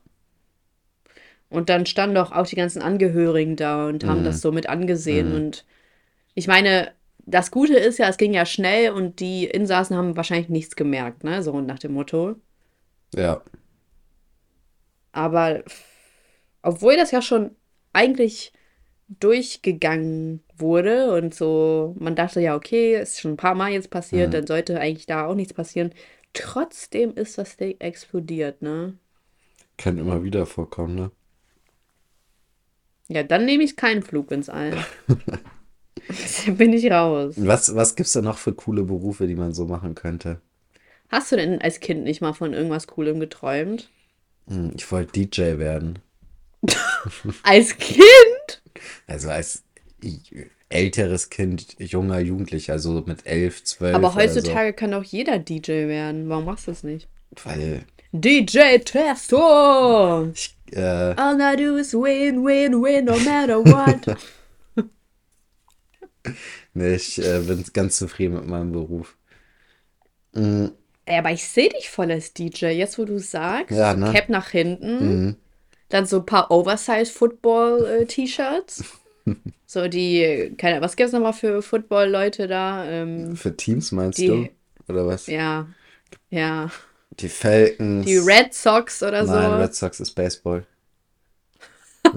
Und dann standen doch auch die ganzen Angehörigen da und haben das Mhm. so mit angesehen. Mhm. Und ich meine, das Gute ist ja, es ging ja schnell und die Insassen haben wahrscheinlich nichts gemerkt, ne? So nach dem Motto. Ja. Aber obwohl das ja schon eigentlich durchgegangen wurde und so, man dachte ja, okay, ist schon ein paar Mal jetzt passiert, Mhm. dann sollte eigentlich da auch nichts passieren. Trotzdem ist das Ding explodiert, ne? Kann immer wieder vorkommen, ne? Ja, dann nehme ich keinen Flug ins All. [LAUGHS] Bin ich raus. Was, was gibt's da noch für coole Berufe, die man so machen könnte? Hast du denn als Kind nicht mal von irgendwas Coolem geträumt? Hm, Ich wollte DJ werden. [LAUGHS] Als Kind? Also als älteres Kind, junger Jugendlicher, also mit elf, zwölf Aber oder so. heutzutage kann doch jeder DJ werden. Warum machst du es nicht? Weil DJ Testo! ich, äh, All I do is win, win, win, no matter what. [LAUGHS] nee, ich äh, bin ganz zufrieden mit meinem Beruf. Mm, Ey, aber ich sehe dich voll als DJ, jetzt wo du sagst. Ja, ne? Cap nach hinten, mhm. dann so ein paar Oversize-Football-T-Shirts. [LAUGHS] so die, keine was gibt's nochmal für Football-Leute da? Ähm, Für Teams meinst die- du? Oder was? ja, ja. Die Falcons. Die Red Sox oder so. Nein, Red Sox ist Baseball. [LAUGHS]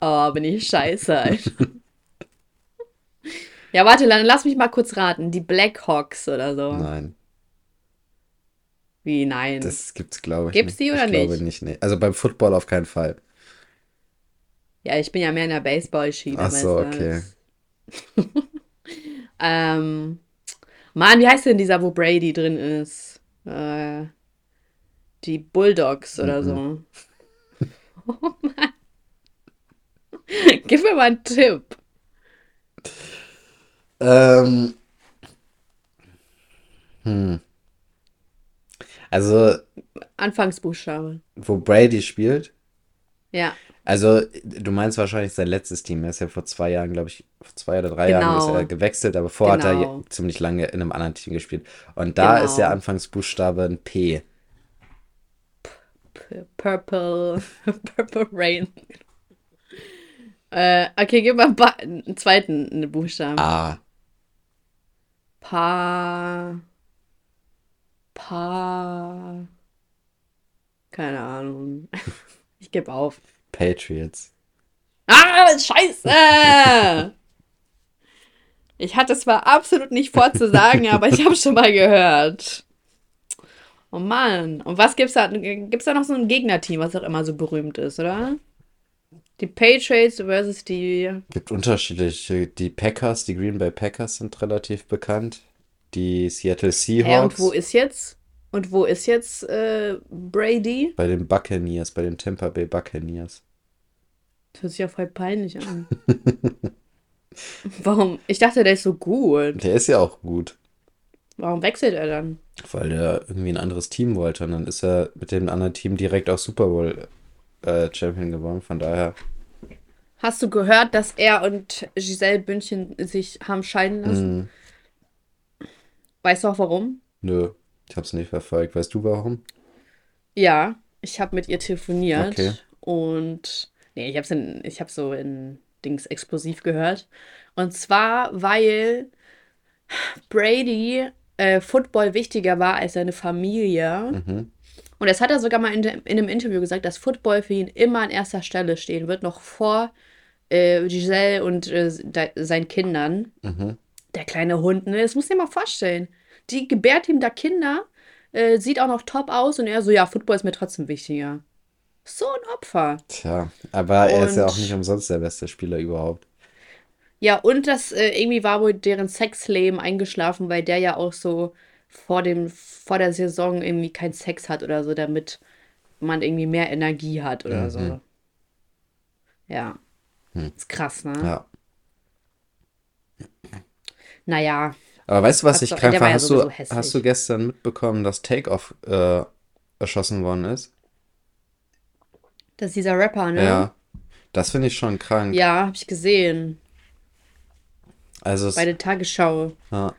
Oh, bin ich scheiße, Alter. [LAUGHS] ja, warte, dann lass mich mal kurz raten. Die Blackhawks oder so. Nein, Wie, nein. das gibt's glaube ich Gibt's nicht. die oder ich glaube nicht? nicht, nee. Also beim Football auf keinen Fall. Ja, ich bin ja mehr in der Baseball-Schiene. Ach so, okay. [LAUGHS] Ähm, Mann, wie heißt denn dieser, wo Brady drin ist? Äh, die Bulldogs oder so. [LAUGHS] Oh Mann. Gib mir mal einen Tipp. Ähm, hm. Also, Anfangsbuchstabe. wo Brady spielt, Ja, also du meinst wahrscheinlich sein letztes Team. Er ist ja vor zwei Jahren, glaube ich, vor zwei oder drei Jahren ist Genau. er gewechselt, aber vorher hat er Genau. ziemlich lange in einem anderen Team gespielt. Und da ist der Genau. Anfangsbuchstabe ein P. P- Purple, [LAUGHS] Purple Rain. Äh, okay, gib mal einen zweiten Buchstaben. A. Pa. Pa. Keine Ahnung. [LAUGHS] Ich gebe auf. Patriots. Ah, Scheiße! Ich hatte es zwar absolut nicht vorzusagen, aber ich habe schon mal gehört. Oh Mann. Und was gibt's da? Gibt's da noch so ein Gegnerteam, was auch immer so berühmt ist, oder? Die Patriots versus die. Gibt unterschiedliche. Die Packers, die Green Bay Packers sind relativ bekannt. Die Seattle Hä, und Seahawks. wo ist jetzt? Und wo ist jetzt äh, Brady? Bei den Buccaneers, bei den Tampa Bay Buccaneers. Das hört sich ja voll peinlich an. [LAUGHS] Warum? Ich dachte, der ist so gut. Der ist ja auch gut, Warum wechselt er dann? weil der irgendwie ein anderes Team wollte. Und dann ist er mit dem anderen Team direkt auch Super Bowl äh, Champion geworden. Von daher, Hast du gehört, dass er und Giselle Bündchen sich haben scheiden lassen? mh, Weißt du auch warum? nö, ich hab's nicht verfolgt. Weißt du warum? Ja, ich habe mit ihr telefoniert Okay. und nee, ich hab's in, ich habe so in Dings explosiv gehört. Und zwar, weil Brady äh, Football wichtiger war als seine Familie. Mhm. Und das hat er sogar mal in, de, in einem Interview gesagt, dass Football für ihn immer an erster Stelle stehen wird, noch vor äh, Giselle und äh, de, seinen Kindern. Mhm. Der kleine Hund, ne? Das muss dir mal vorstellen. Die gebärt ihm da Kinder, äh, sieht auch noch top aus und er so, ja, Football ist mir trotzdem wichtiger. So ein Opfer. Tja, aber er ist ja auch Und- nicht umsonst der beste Spieler überhaupt. Ja, und das äh, irgendwie war wohl deren Sexleben eingeschlafen, weil der ja auch so vor dem, vor der Saison irgendwie keinen Sex hat oder so, damit man irgendwie mehr Energie hat oder Mhm. so. Ja. Hm. Ist krass, ne? Ja. Naja. Aber weißt du, was ich krank ja Hast du, hast du gestern mitbekommen, dass Takeoff äh, erschossen worden ist? Das ist dieser Rapper, ne? Ja. Das finde ich schon krank. Ja, habe ich gesehen. Also, Bei der Tagesschau. ja.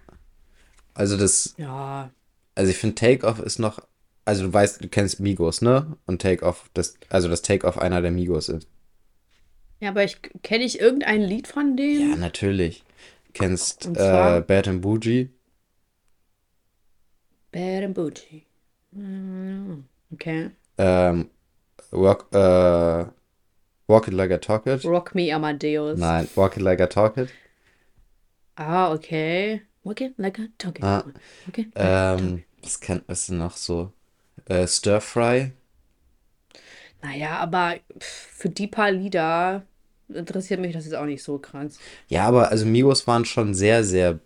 also das, Ja. also ich finde Take-Off ist noch, also du weißt, du kennst Migos, ne? Und Take-Off, das, also das Take-Off einer der Migos ist. Ja, aber ich kenne ich irgendein Lied von Ja, denen? natürlich. Kennst äh, Bad and Bougie? Bad and Bougie. Mm, Okay. Ähm, walk, äh, walk It Like I Talk It? Rock Me Amadeus. Nein, Walk It Like I Talk It. Ah, okay. Okay, like a talkie. Ah, Okay. ähm, was kennt was denn noch so? Äh, Stir Fry? Naja, aber für die paar Lieder interessiert mich das jetzt auch nicht so krass. Ja, aber also Migos waren schon sehr, sehr,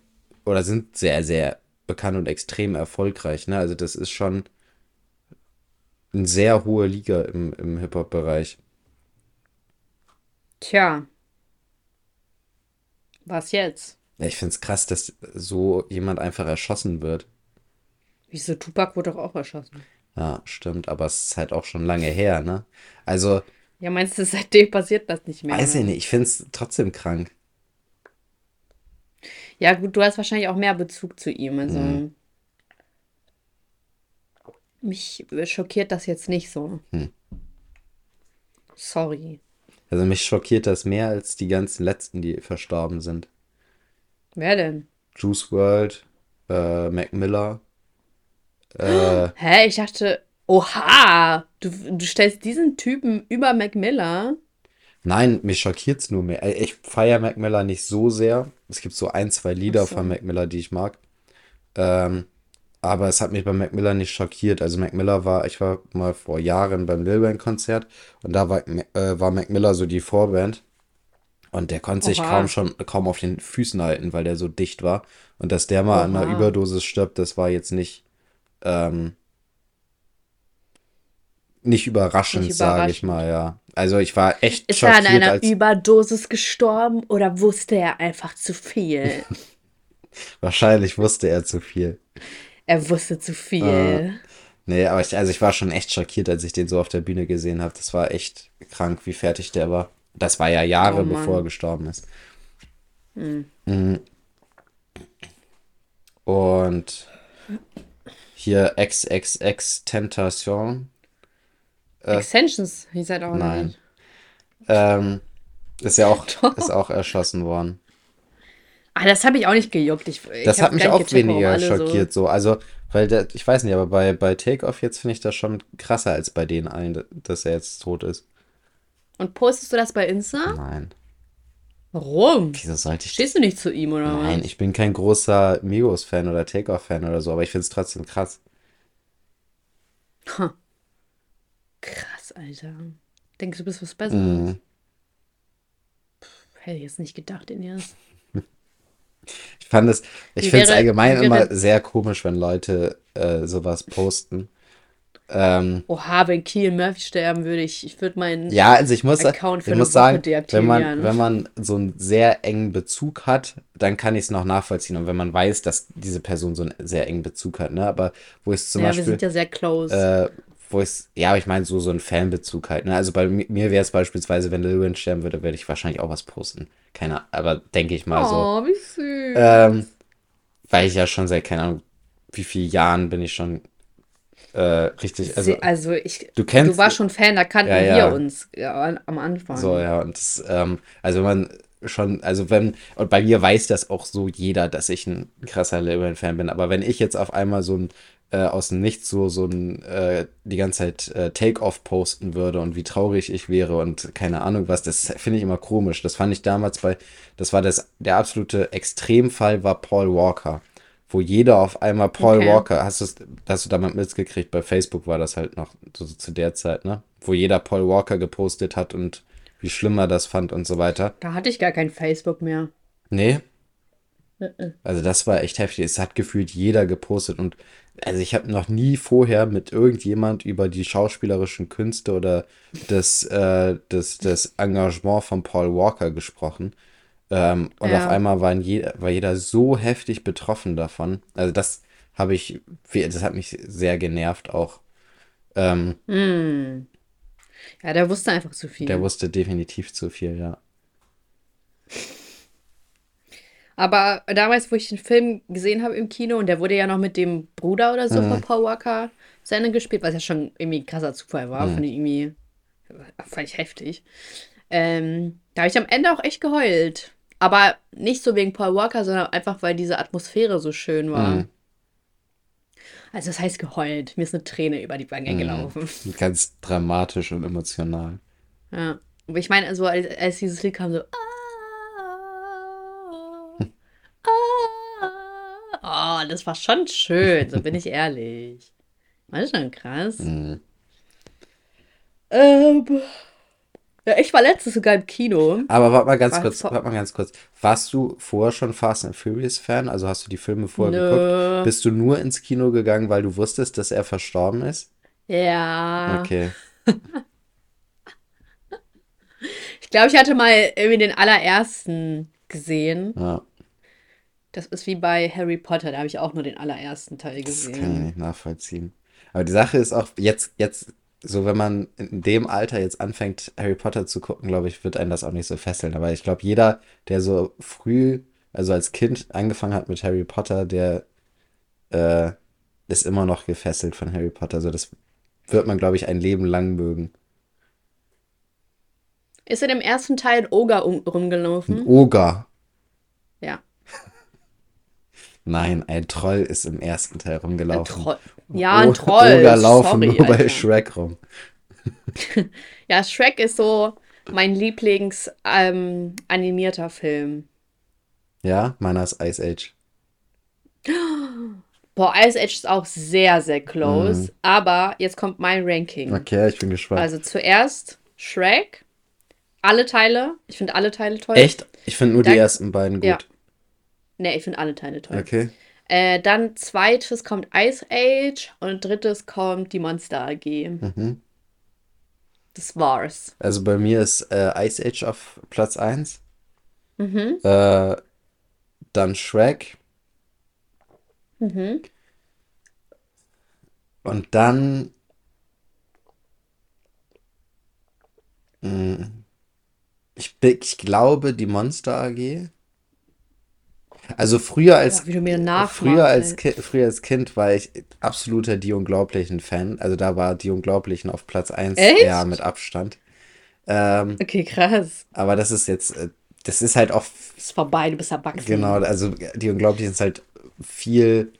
oder sind sehr, sehr bekannt und extrem erfolgreich, ne? Also das ist schon eine sehr hohe Liga im, im Hip-Hop-Bereich. Tja. Was jetzt? Ja, ich find's krass, dass so jemand einfach erschossen wird. Wieso Tupac wurde doch auch erschossen? Ja, stimmt, aber es ist halt auch schon lange her, ne? Also, Ja, meinst du, [LAUGHS] seitdem passiert das nicht mehr? weiß ne? ich nicht, ich find's trotzdem krank. Ja, gut, du hast wahrscheinlich auch mehr Bezug zu ihm. Also Mhm. mich schockiert das jetzt nicht so. Hm. Sorry. Also mich schockiert das mehr als die ganzen letzten, die verstorben sind. Wer denn? Juice WRLD, äh, Mac Miller, äh, [GASPS] Hä? Ich dachte, oha, du, du stellst diesen Typen über Mac Miller. Nein, mich schockiert's nur mehr. Ich feiere Mac Miller nicht so sehr. Es gibt so ein, zwei Lieder so. von Mac Miller, die ich mag. Ähm, aber es hat mich bei Mac Miller nicht schockiert. Also Mac Miller war, ich war mal vor Jahren beim Lil Wayne Konzert und da war, äh, war Mac Miller so die Vorband. Und der konnte sich Oha. kaum schon, kaum auf den Füßen halten, weil der so dicht war. Und dass der mal an einer Oha. Überdosis stirbt, das war jetzt nicht, ähm, nicht überraschend, sage ich mal, ja. Also ich war echt Ist er an schockiert, einer Überdosis gestorben oder wusste er einfach zu viel? [LAUGHS] wahrscheinlich wusste er zu viel. er wusste zu viel. Nee, aber ich, also ich war schon echt schockiert, als ich den so auf der Bühne gesehen habe. Das war echt krank, wie fertig der war. Das war ja Jahre Oh bevor er gestorben ist. Mhm. Und hier XXX Tentation. Äh, Extensions, ihr seid auch nein. nicht. Ähm, ist ja auch, [LAUGHS] Doch. ist auch erschossen worden. Ah, das habe ich auch nicht gejuckt. Ich, Das hat mich auch gecheckt, weniger alle so- schockiert, so. Also, weil der, ich weiß nicht, aber bei, bei Takeoff jetzt finde ich das schon krasser als bei den allen, dass er jetzt tot ist. Und postest du das bei Insta? Nein. Warum? Wieso sollte ich Stehst du nicht zu ihm oder Nein, was? ich bin kein großer Migos-Fan oder Takeoff-Fan oder so, aber ich finde es trotzdem krass. Ha. Krass, Alter. Denkst du, du bist was Besseres? Mhm. Hätte ich jetzt nicht gedacht, Ines. [LAUGHS] Ich fand es, ich finde es wäre- allgemein wie immer wäre- sehr komisch, wenn Leute äh, sowas posten. Ähm, Oha, wenn Kiel Murphy sterben würde, ich, ich würde meinen. ja, also ich muss, Account für ich muss sagen, wenn man, wenn man so einen sehr engen Bezug hat, dann kann ich es noch nachvollziehen. Und wenn man weiß, dass diese Person so einen sehr engen Bezug hat, ne? Aber wo ich zum ja, wir Beispiel. sind ja sehr close. äh, wo ich, ja, aber ich meine so, so ein Fanbezug halt, ne? Also bei mi- mir wäre es beispielsweise, wenn Lil Wayne sterben würde, werde ich wahrscheinlich auch was posten. Keine Ahnung, aber denke ich mal so. oh, wie süß. Ähm, weil ich ja schon seit, keine Ahnung, wie vielen Jahren bin ich schon äh, richtig, also also ich, du kennst- du warst schon Fan, da kannten Ja, wir ja. uns ja, am Anfang. so, ja, und das, ähm, also wenn man schon, also wenn, und bei mir weiß das auch so jeder, dass ich ein krasser Lil Wayne-Fan bin, aber wenn ich jetzt auf einmal so ein, äh, aus dem Nichts so, so ein, äh, die ganze Zeit äh, Take-Off posten würde und wie traurig ich wäre und keine Ahnung was, das finde ich immer komisch. Das fand ich damals bei, das war das, der absolute Extremfall war Paul Walker, wo jeder auf einmal Paul Okay. Walker, hast du hast du damals mitgekriegt, bei Facebook war das halt noch so, so zu der Zeit, ne? Wo jeder Paul Walker gepostet hat und wie schlimm er das fand und so weiter. Da hatte ich gar kein Facebook mehr. Nee, Mhm. also das war echt heftig. Es hat gefühlt jeder gepostet und also ich habe noch nie vorher mit irgendjemand über die schauspielerischen Künste oder das, äh, das, das Engagement von Paul Walker gesprochen. Ähm, und Ja. auf einmal waren je, war jeder so heftig betroffen davon. Also das habe ich, das hat mich sehr genervt auch. Ähm, Hm. Ja, der wusste einfach zu viel. Der wusste definitiv zu viel, ja. Aber damals, wo ich den Film gesehen habe im Kino, und der wurde ja noch mit dem Bruder oder so von Paul Walker zu Ende gespielt, was ja schon irgendwie ein krasser Zufall war, fand ich irgendwie fand ich heftig. Ähm, da habe ich am Ende auch echt geheult. Aber nicht so wegen Paul Walker, sondern einfach, weil diese Atmosphäre so schön war. Mhm. Also das heißt geheult. Mir ist eine Träne über die Wange gelaufen. Ganz dramatisch und emotional. Ja. Aber ich meine, also als, als dieses Lied kam, so. Ah, oh, das war schon schön, so bin ich ehrlich. War schon krass. Mhm. Ähm, ja, ich war letztes sogar im Kino. Aber warte mal ganz War kurz, warte mal ganz kurz. Warst du vorher schon Fast and Furious Fan? Also hast du die Filme vorher Nö. geguckt? Bist du nur ins Kino gegangen, weil du wusstest, dass er verstorben ist? Ja. Okay. [LAUGHS] Ich glaube, ich hatte mal irgendwie den allerersten gesehen. Ja, Das ist wie bei Harry Potter, da habe ich auch nur den allerersten Teil das kann ich gesehen. nicht nachvollziehen. Aber die Sache ist auch, jetzt, jetzt, so wenn man in dem Alter jetzt anfängt, Harry Potter zu gucken, glaube ich, wird einen das auch nicht so fesseln. Aber ich glaube, jeder, der so früh, also als Kind angefangen hat mit Harry Potter, der äh, ist immer noch gefesselt von Harry Potter. Also das wird man, glaube ich, ein Leben lang mögen. Ist in dem ersten Teil ein Oger um, Ein rumgelaufen? Oger. Nein, ein Troll ist im ersten Teil Ein rumgelaufen. Troll. Ja, ein Troll. Oger laufen Sorry, nur bei Alter. Shrek rum. [LAUGHS] Ja, Shrek ist so mein Lieblings ähm, Film. Ja, meiner ist Ice Age. [GASPS] Boah, Ice Age ist auch sehr, sehr close. Aber jetzt kommt mein Ranking. Okay, ich bin gespannt. Also zuerst Shrek. Alle Teile. Ich finde alle Teile toll. Echt? Ich finde nur die Dann- ersten beiden gut. Ja. Ne, ich finde alle Teile toll. Okay. Äh, dann zweites kommt Ice Age und drittes kommt die Monster AG. Mhm. Das war's. Also bei mir ist äh, Ice Age auf Platz 1. Mhm. Äh, dann Shrek. Mhm. Und dann. Mh, ich, ich glaube, die Monster AG. Also früher als nachmachst, früher als. Ki früher als Kind war ich absoluter Die Unglaublichen Fan. Also da war Die Unglaublichen auf Platz 1 Echt? ja mit Abstand. Ähm, Okay, krass. aber das ist jetzt, äh, das ist halt auch Ist vorbei, du bist erwachsen. Genau, also die Unglaublichen ist halt viel,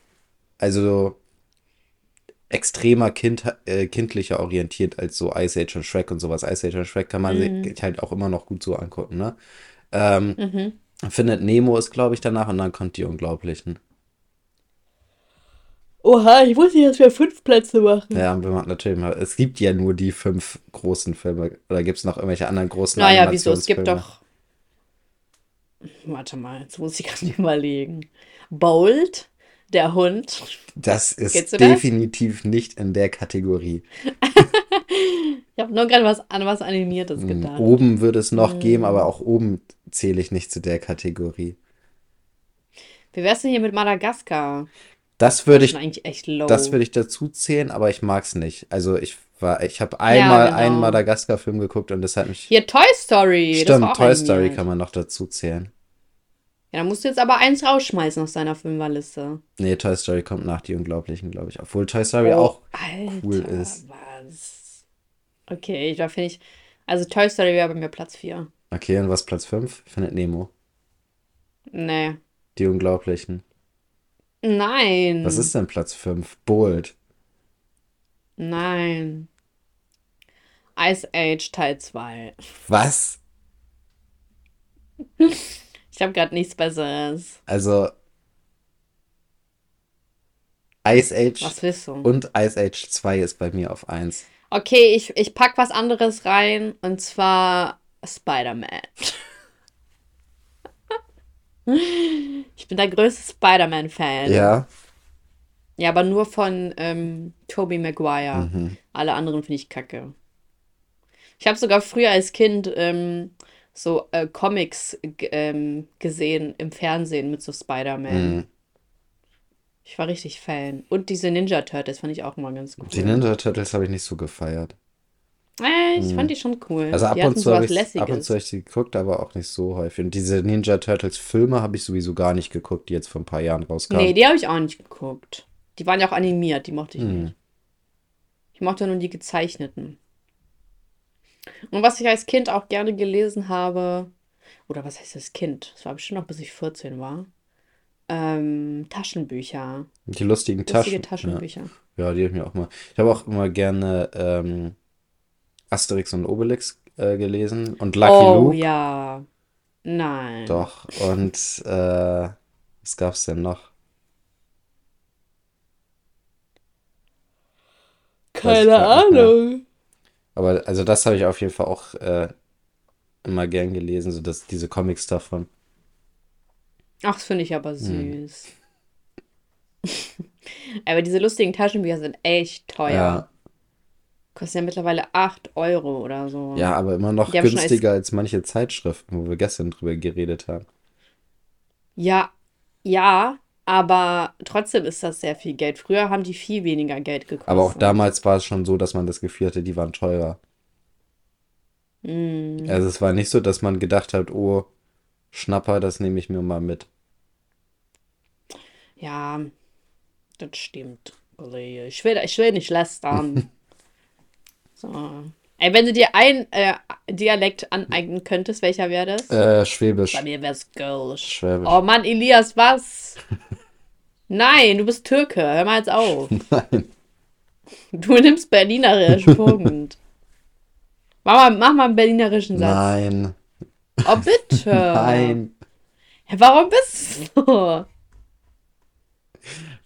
also extremer kind, äh, kindlicher orientiert als so Ice Age und Shrek und sowas. Ice Age und Shrek kann man sich halt auch immer noch gut so angucken, ne? Ähm, Mhm. Findet Nemo ist, glaube ich, danach und dann kommt die Unglaublichen. Oha, ich wusste nicht, dass wir fünf Plätze machen. Ja, wir machen natürlich mal, es gibt ja nur die fünf großen Filme. Oder gibt es noch irgendwelche anderen großen Naja, wieso? Es gibt doch. Warte mal, jetzt muss ich [LAUGHS] gerade überlegen. Bold, der Hund. Das ist das? definitiv nicht in der Kategorie. [LAUGHS] Ich habe nur gerade was an was Animiertes gedacht. Oben würde es noch Mhm. geben, aber auch oben zähle ich nicht zu der Kategorie. Wie wär's denn hier mit Madagaskar? Das würde ich, eigentlich echt low. das würde ich dazu zählen, aber ich mag es nicht. Also ich war, ich habe einmal genau. einen Madagaskar-Film geguckt und das hat mich. Hier Toy Story. Stimmt, Toy Story kann man noch dazu zählen. Ja, dann musst du jetzt aber eins rausschmeißen aus deiner Fünferliste. Nee, Toy Story kommt nach Die Unglaublichen, glaube ich. Obwohl Toy Story Oh, auch Alter, cool ist. was? Okay, da finde ich. Also Toy Story wäre bei mir Platz 4. Okay, und was Platz 5? Findet Nemo. Nee. Die Unglaublichen. Nein. Was ist denn Platz 5? Bold. Nein. Ice Age Teil 2. Was? [LAUGHS] Ich habe gerade nichts Besseres. Also Ice Age Was willst du? und Ice Age 2 ist bei mir auf 1. Okay, ich, ich pack was anderes rein und zwar Spider-Man. [LAUGHS] Ich bin der größte Spider-Man-Fan. Ja. Ja, aber nur von ähm, Tobey Maguire. Mhm. Alle anderen finde ich kacke. Ich habe sogar früher als Kind ähm, so äh, Comics ähm, gesehen im Fernsehen mit so Spider-Man. Mhm. Ich war richtig Fan. Und diese Ninja Turtles fand ich auch immer ganz cool. Die Ninja Turtles habe ich nicht so gefeiert. Äh, ich fand die schon cool. Also ab die und zu habe ich ab und zu hab ich die geguckt, aber auch nicht so häufig. Und diese Ninja Turtles Filme habe ich sowieso gar nicht geguckt, die jetzt vor ein paar Jahren Nee, rauskamen. die habe ich auch nicht geguckt. Die waren ja auch animiert, die mochte ich Hm. nicht. Ich mochte nur die gezeichneten. Und was ich als Kind auch gerne gelesen habe, oder was heißt das Kind? Das war bestimmt noch bis ich 14 war. Ähm, Taschenbücher. Die lustigen Lustige Taschen. Taschenbücher. Ja, ja die habe ich mir auch mal. Ich habe auch immer gerne ähm, Asterix und Obelix äh, gelesen und Lucky Oh Luke. ja. Nein. Doch. Und äh, was gab's denn noch? Keine. Ahnung. Aber also das habe ich auf jeden Fall auch äh, immer gern gelesen, so dass diese Comics davon. Ach, das finde ich aber Hm. süß. [LAUGHS] Aber diese lustigen Taschenbücher sind echt teuer. Ja, Kosten ja mittlerweile 8 Euro oder so. ja, aber immer noch Die schon als günstiger als manche Zeitschriften, wo wir gestern drüber geredet haben. Ja, ja, aber trotzdem ist das sehr viel Geld. Früher haben die viel weniger Geld Aber auch gekostet. damals war es schon so, dass man das Gefühl hatte, die waren teurer. Mm, Also es war nicht so, dass man gedacht hat, oh, Schnapper, das nehme ich mir mal mit. ja, das stimmt. Ich will, ich will nicht lästern. [LAUGHS] So. Ey, wenn du dir einen äh, Dialekt aneignen könntest, welcher wäre das? Äh, Bei Schwäbisch. mir wäre es Girlisch. Schwäbisch. Oh Mann, Elias, was? [LAUGHS] Nein, du bist Türke. Hör mal jetzt auf. [LAUGHS] Nein. Du nimmst Berlinerisch. Punkt. Mach mal, mach mal einen berlinerischen Satz. Nein. Oh, bitte. [LAUGHS] Nein. Warum bist du?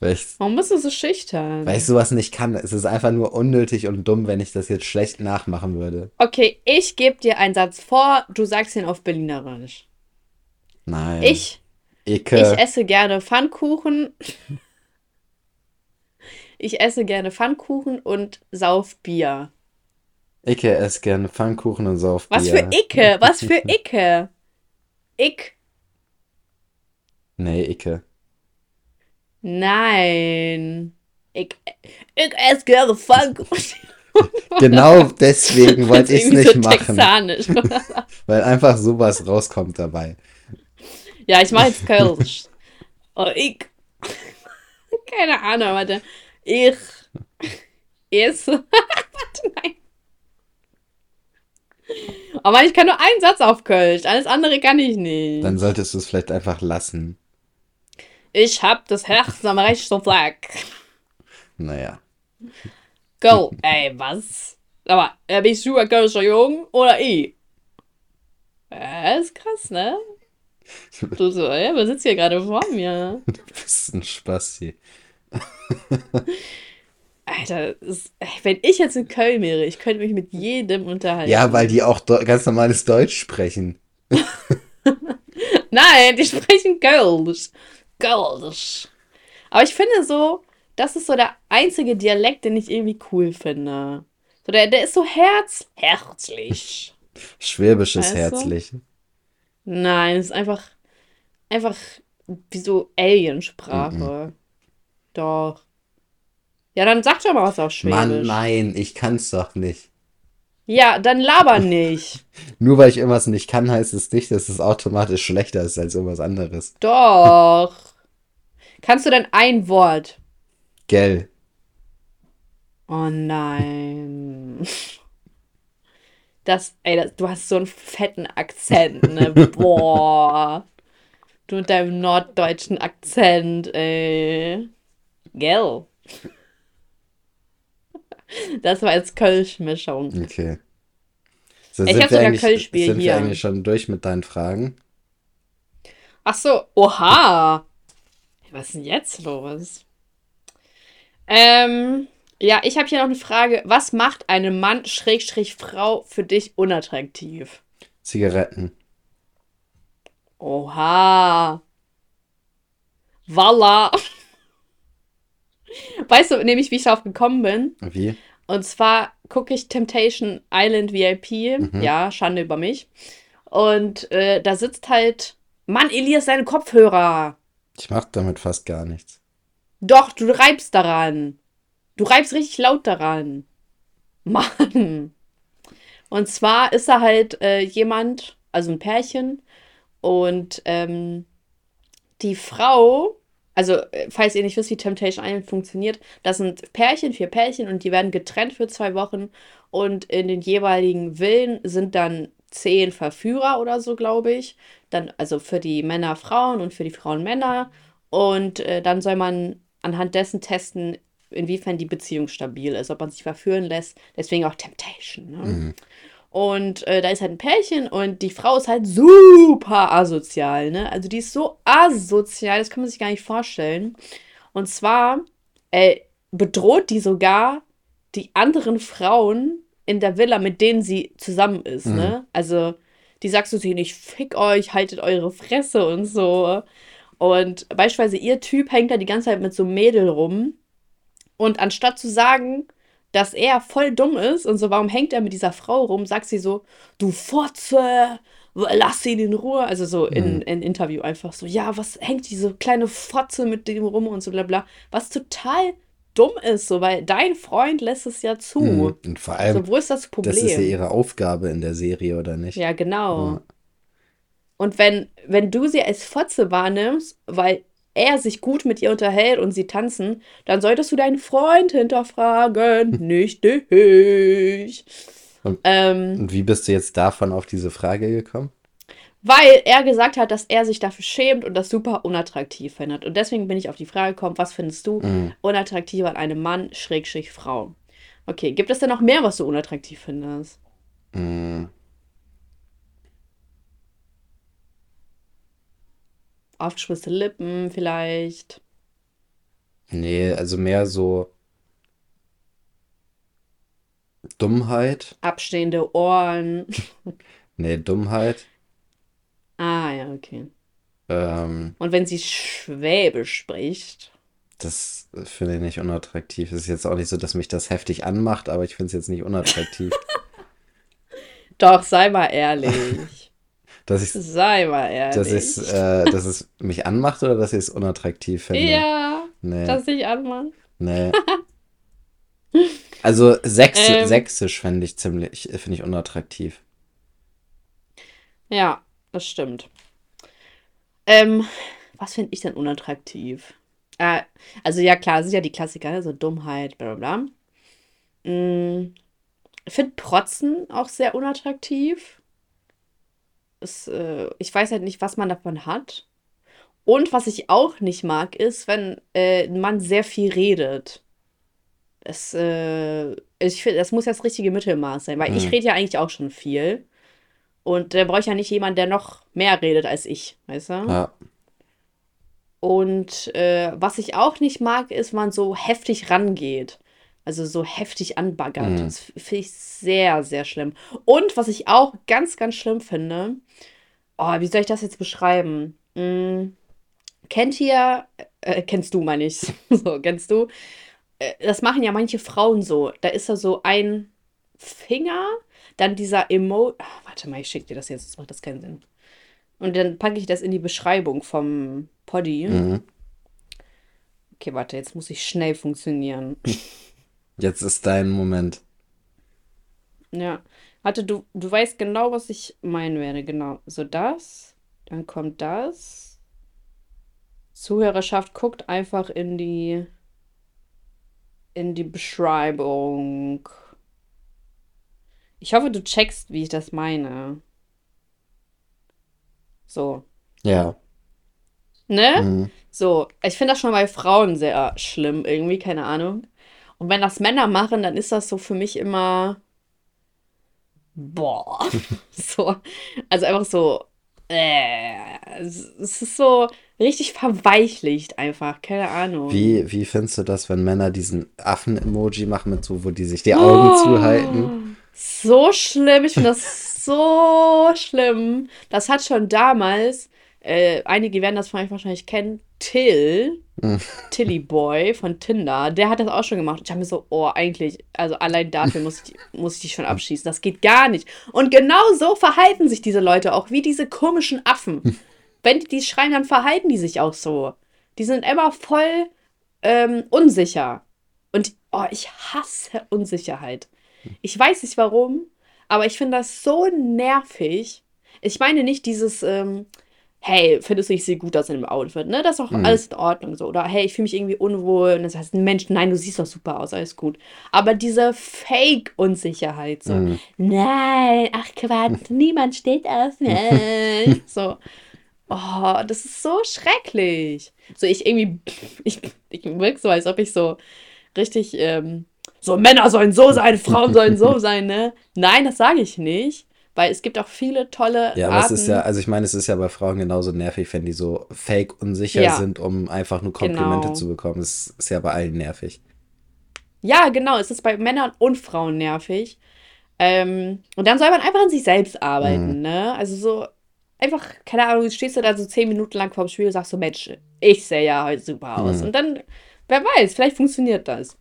Weil ich, Warum bist du so schüchtern? weil ich sowas nicht kann. Es ist einfach nur unnötig und dumm, wenn ich das jetzt schlecht nachmachen würde. Okay, ich gebe dir einen Satz vor, du sagst ihn auf Berlinerisch. Nein. Ich, Icke. ich esse gerne Pfannkuchen. [LAUGHS] Ich esse gerne Pfannkuchen und sauf Bier. Icke esse gerne Pfannkuchen und sauf Was Bier. für Icke? Was für [LAUGHS] Icke? Ick? Nee, Icke. Nein. Ich, ich esse gerne Pfannkuchen. [LAUGHS] Genau deswegen wollte ich es nicht so machen. [LAUGHS] Weil einfach sowas rauskommt dabei. Ja, ich mache jetzt Kölsch. Oh, ich. [LAUGHS] Keine Ahnung, warte. Ich esse. warte, nein. Oh Mann, ich kann nur einen Satz auf Kölsch. Alles andere kann ich nicht. Dann solltest du es vielleicht einfach lassen. Ich hab das Herz am rechten Fleck. Naja. Go. Ey, was? Aber, äh, bist du ein Kölscher Jung oder ich? Ja, ist krass, ne? Du so, ey, wer sitzt hier gerade vor mir? Du bist ein Spasti. Alter, ist, wenn ich jetzt in Köln wäre, ich könnte mich mit jedem unterhalten. Ja, weil die auch ganz normales Deutsch sprechen. [LAUGHS] Nein, die sprechen Kölsch. Kölsch. Aber ich finde so, das ist so der einzige Dialekt, den ich irgendwie cool finde. So, der, der ist so herz, herzlich. Schwäbisch ist Weißt du? herzlich. Nein, es ist einfach, einfach wie so Aliensprache. Doch. Ja, dann sag doch mal was auf Schwäbisch. Mann, nein, ich kann's doch nicht. Ja, dann laber [LAUGHS] nicht. Nur weil ich irgendwas nicht kann, heißt es nicht, dass es automatisch schlechter ist als irgendwas anderes. Doch. Kannst du denn ein Wort? Gell. Oh nein. Das, ey, das, du hast so einen fetten Akzent, ne? Boah. Du mit deinem norddeutschen Akzent, ey. Gell. Das war jetzt Kölsch-Mischung. Okay. So, Ich sind hab wir sogar Kölschbier sind wir hier. eigentlich schon durch mit deinen Fragen? Ach so, oha. Was ist denn jetzt los? Ähm, ja, ich habe hier noch eine Frage. Was macht eine Mann, Schrägstrich Frau für dich unattraktiv? Zigaretten. Oha. Voila. [LAUGHS] Weißt du nämlich, wie ich darauf gekommen bin? Wie? Und zwar gucke ich Temptation Island VIP. Mhm. Ja, Schande über mich. Und äh, da sitzt halt. Mann, Elias, deine Kopfhörer. Ich mach damit fast gar nichts. Doch, du reibst daran. Du reibst richtig laut daran. Mann. Und zwar ist er halt äh, jemand, also ein Pärchen, und ähm, die Frau, also äh, falls ihr nicht wisst, wie Temptation Island funktioniert, das sind Pärchen, vier Pärchen und die werden getrennt für zwei Wochen und in den jeweiligen Villen sind dann zehn Verführer oder so, glaube ich. Dann, also für die Männer Frauen und für die Frauen Männer. Und äh, dann soll man anhand dessen testen, inwiefern die Beziehung stabil ist, ob man sich verführen lässt. Deswegen auch Temptation. Ne? Mhm. Und äh, da ist halt ein Pärchen und die Frau ist halt super asozial, ne? Also die ist so asozial, das kann man sich gar nicht vorstellen. Und zwar äh, bedroht die sogar die anderen Frauen in der Villa, mit denen sie zusammen ist, ne? mhm. ne? Also die sagst du sie nicht, fick euch, haltet eure Fresse und so. Und beispielsweise ihr Typ hängt da die ganze Zeit mit so einem Mädel rum. Und anstatt zu sagen, dass er voll dumm ist und so, warum hängt er mit dieser Frau rum, sagt sie so, du Fotze, lass ihn in Ruhe. Also so in, mhm. in Interview einfach so, ja, was hängt diese kleine Fotze mit dem rum und so bla bla. Was total dumm ist, so, weil dein Freund lässt es ja zu. Mhm. Und vor allem, also, wo ist das Problem? Das ist ja ihre Aufgabe in der Serie, oder nicht? Ja, genau. Ja. Und wenn, wenn du sie als Fotze wahrnimmst, weil er sich gut mit ihr unterhält und sie tanzen, dann solltest du deinen Freund hinterfragen, [LAUGHS] nicht dich. Und, ähm, und wie bist du jetzt davon auf diese Frage gekommen? Weil er gesagt hat, dass er sich dafür schämt und das super unattraktiv findet. Und deswegen bin ich auf die Frage gekommen, was findest du mhm. unattraktiv an einem Mann, Schrägstrich Frau? Okay, gibt es denn noch mehr, was du unattraktiv findest? Mhm. aufgeschwitzte Lippen vielleicht. Nee, also mehr so Dummheit. Abstehende Ohren. nee, Dummheit. Ah, ja, okay. Ähm, Und wenn sie Schwäbisch spricht. Das finde ich nicht unattraktiv. Es ist jetzt auch nicht so, dass mich das heftig anmacht, aber ich finde es jetzt nicht unattraktiv. [LAUGHS] Doch, sei mal ehrlich. [LAUGHS] Dass ich, Sei mal ehrlich. Dass, äh, dass es mich anmacht oder dass ich es unattraktiv finde? Ja, nee. dass ich anmacht. Nee. [LAUGHS] Also Sächs ähm, Sächsisch fände ich ziemlich, finde ich unattraktiv. Ja, das stimmt. Ähm, was finde ich denn unattraktiv? Äh, also ja, klar, das sind ja die Klassiker, ne? so Dummheit, bla bla bla. Mm, ich finde Protzen auch sehr unattraktiv es, äh, ich weiß halt nicht, was man davon hat. Und was ich auch nicht mag, ist, wenn äh, ein Mann sehr viel redet. Das, äh, ich finde, das muss ja das richtige Mittelmaß sein, weil mhm. ich rede ja eigentlich auch schon viel. Und da brauche ich ja nicht jemanden, der noch mehr redet als ich, weißt du? Ja. Und äh, was ich auch nicht mag, ist, wenn man so heftig rangeht. Also so heftig anbaggert. Mhm. Das finde ich sehr, sehr schlimm. Und was ich auch ganz, ganz schlimm finde, oh, wie soll ich das jetzt beschreiben? Hm, kennt ihr, äh, kennst du, meine ich, [LAUGHS] so, kennst du? Äh, das machen ja manche Frauen so. Da ist da so ein Finger, dann dieser Emo. Ach, warte mal, ich schicke dir das jetzt, das macht das keinen Sinn. Und dann packe ich das in die Beschreibung vom Poddy. Mhm. Okay, warte, jetzt muss ich schnell funktionieren. [LAUGHS] Jetzt ist dein Moment. Ja. Warte, du, du weißt genau, was ich meinen werde. Genau. So das. Dann kommt das. Zuhörerschaft guckt einfach in die in die Beschreibung. Ich hoffe, du checkst, wie ich das meine. So. Ja. Ne? Mhm. So, ich finde das schon bei Frauen sehr schlimm, irgendwie, keine Ahnung. Und wenn das Männer machen, dann ist das so für mich immer. Boah. [LAUGHS] so. Also einfach so. Äh, es ist so richtig verweichlicht einfach, keine Ahnung. Wie, wie findest du das, wenn Männer diesen Affen-Emoji machen mit so, wo die sich die Augen oh, zuhalten? So schlimm, ich finde das so schlimm. Das hat schon damals, äh, einige werden das vielleicht wahrscheinlich kennen, Till, hm. [LAUGHS] Tilly Boy von Tinder, der hat das auch schon gemacht. Ich habe mir so, oh, eigentlich, also allein dafür muss ich, muss ich die schon abschießen. Das geht gar nicht. Und genau so verhalten sich diese Leute auch, wie diese komischen Affen. Wenn die, die schreien, dann verhalten die sich auch so. Die sind immer voll ähm, unsicher. Und oh, ich hasse Unsicherheit. Ich weiß nicht warum, Aber ich finde das so nervig. Ich meine nicht dieses, ähm, hey, findest du, ich sehe gut aus in dem Outfit, ne? Das ist auch Mhm. alles in Ordnung so. Oder hey, ich fühle mich irgendwie unwohl. Und das heißt, Mensch, nein, du siehst doch super aus, alles gut. Aber diese Fake-Unsicherheit, so, Mhm. nein, ach Quatsch, [LAUGHS] niemand steht auf mich. [LAUGHS] So, oh, das ist so schrecklich. So, ich irgendwie, ich, ich wirke so, als ob ich so richtig, ähm, so Männer sollen so sein, [LAUGHS] Frauen sollen so sein, ne? Nein, das sage ich nicht. Weil es gibt auch viele tolle Ja, aber Arten. es ist ja, also ich meine, es ist ja bei Frauen genauso nervig, wenn die so fake unsicher Ja. sind, um einfach nur Komplimente Genau. zu bekommen. Das ist ja bei allen nervig. Ja, genau, es ist bei Männern und Frauen nervig. Ähm, und dann soll man einfach an sich selbst arbeiten, Mhm. ne? Also so einfach, keine Ahnung, stehst du da so zehn Minuten lang vorm Spiel und sagst so, Mensch, ich sehe ja heute super aus. Mhm. Und dann, wer weiß, vielleicht funktioniert das.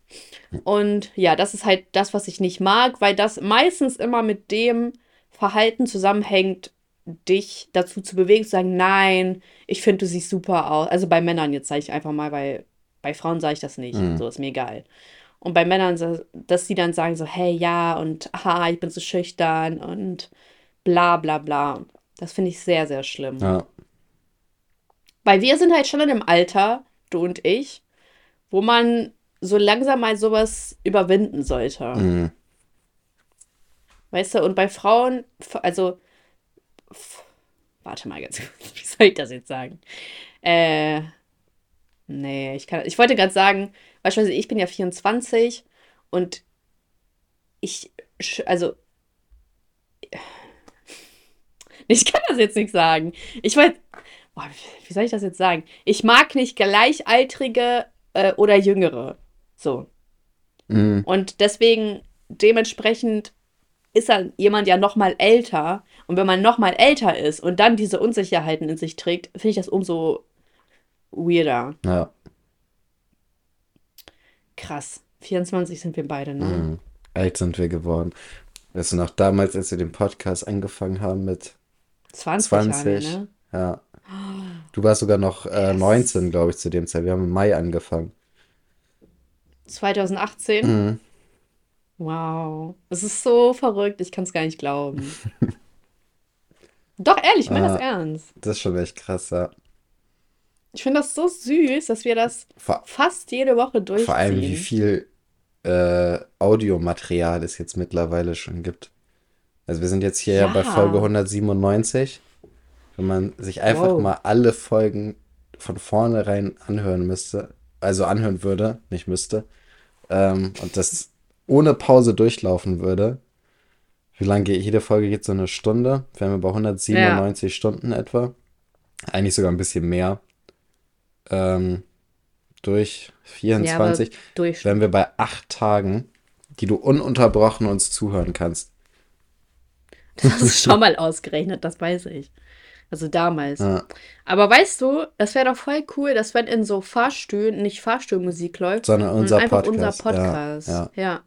Und ja, das ist halt das, was ich nicht mag, weil das meistens immer mit dem Verhalten zusammenhängt, dich dazu zu bewegen, zu sagen, nein, ich finde, du siehst super aus. Also bei Männern jetzt sage ich einfach mal, weil bei Frauen sage ich das nicht. Mhm. So ist mir egal. Und bei Männern, dass die dann sagen so, hey, ja, und aha, ich bin so schüchtern und bla bla bla. Das finde ich sehr, sehr schlimm. Ja. Weil wir sind halt schon in einem Alter, du und ich, wo man so langsam mal sowas überwinden sollte. Mhm. Weißt du, und bei Frauen, also, warte mal [LAUGHS] kurz, wie soll ich das jetzt sagen? Äh, nee, ich kann, ich wollte gerade sagen, beispielsweise, ich bin ja 24 und ich, also, [SIGHS] ich kann das jetzt nicht sagen. Ich wollte, wie soll ich das jetzt sagen? Ich mag nicht Gleichaltrige äh, oder Jüngere. So. Mhm. Und deswegen, dementsprechend ist dann jemand ja noch mal älter. Und wenn man noch mal älter ist und dann diese Unsicherheiten in sich trägt, finde ich das umso weirder. Ja. Krass. 24 sind wir beide, ne? Mhm. Alt sind wir geworden. Weißt du noch, damals, als wir den Podcast angefangen haben mit 20, waren wir, 20. ne? Ja. Du warst sogar noch äh, Yes. 19, glaube ich, zu dem Zeit. Wir haben im Mai angefangen. 2018. Mhm. Wow. Das ist so verrückt, ich kann es gar nicht glauben. [LAUGHS] Doch, ehrlich, ich meine das Ah. ernst. Das ist schon echt krass, ja. Ich finde das so süß, dass wir das Vor, fast jede Woche durchziehen. vor allem, wie viel äh, Audiomaterial es jetzt mittlerweile schon gibt. Also wir sind jetzt hier ja, bei. Folge 197. Wenn man sich einfach Wow. mal alle Folgen von vornherein anhören müsste, also anhören würde, nicht müsste, ähm, und das ohne Pause durchlaufen würde. Wie lange geht jede Folge? Geht so eine Stunde. Wären wir bei 197 Stunden etwa. Eigentlich sogar ein bisschen mehr. Ähm, durch 24 durch. wären wir bei acht Tagen, die du ununterbrochen uns zuhören kannst. Das [LAUGHS] ist schon mal ausgerechnet, das weiß ich. Also damals. Ja, Aber weißt du, das wäre doch voll cool, dass wenn in so Fahrstühlen nicht Fahrstuhlmusik läuft, sondern unser einfach Podcast. unser Podcast. Ja, ja.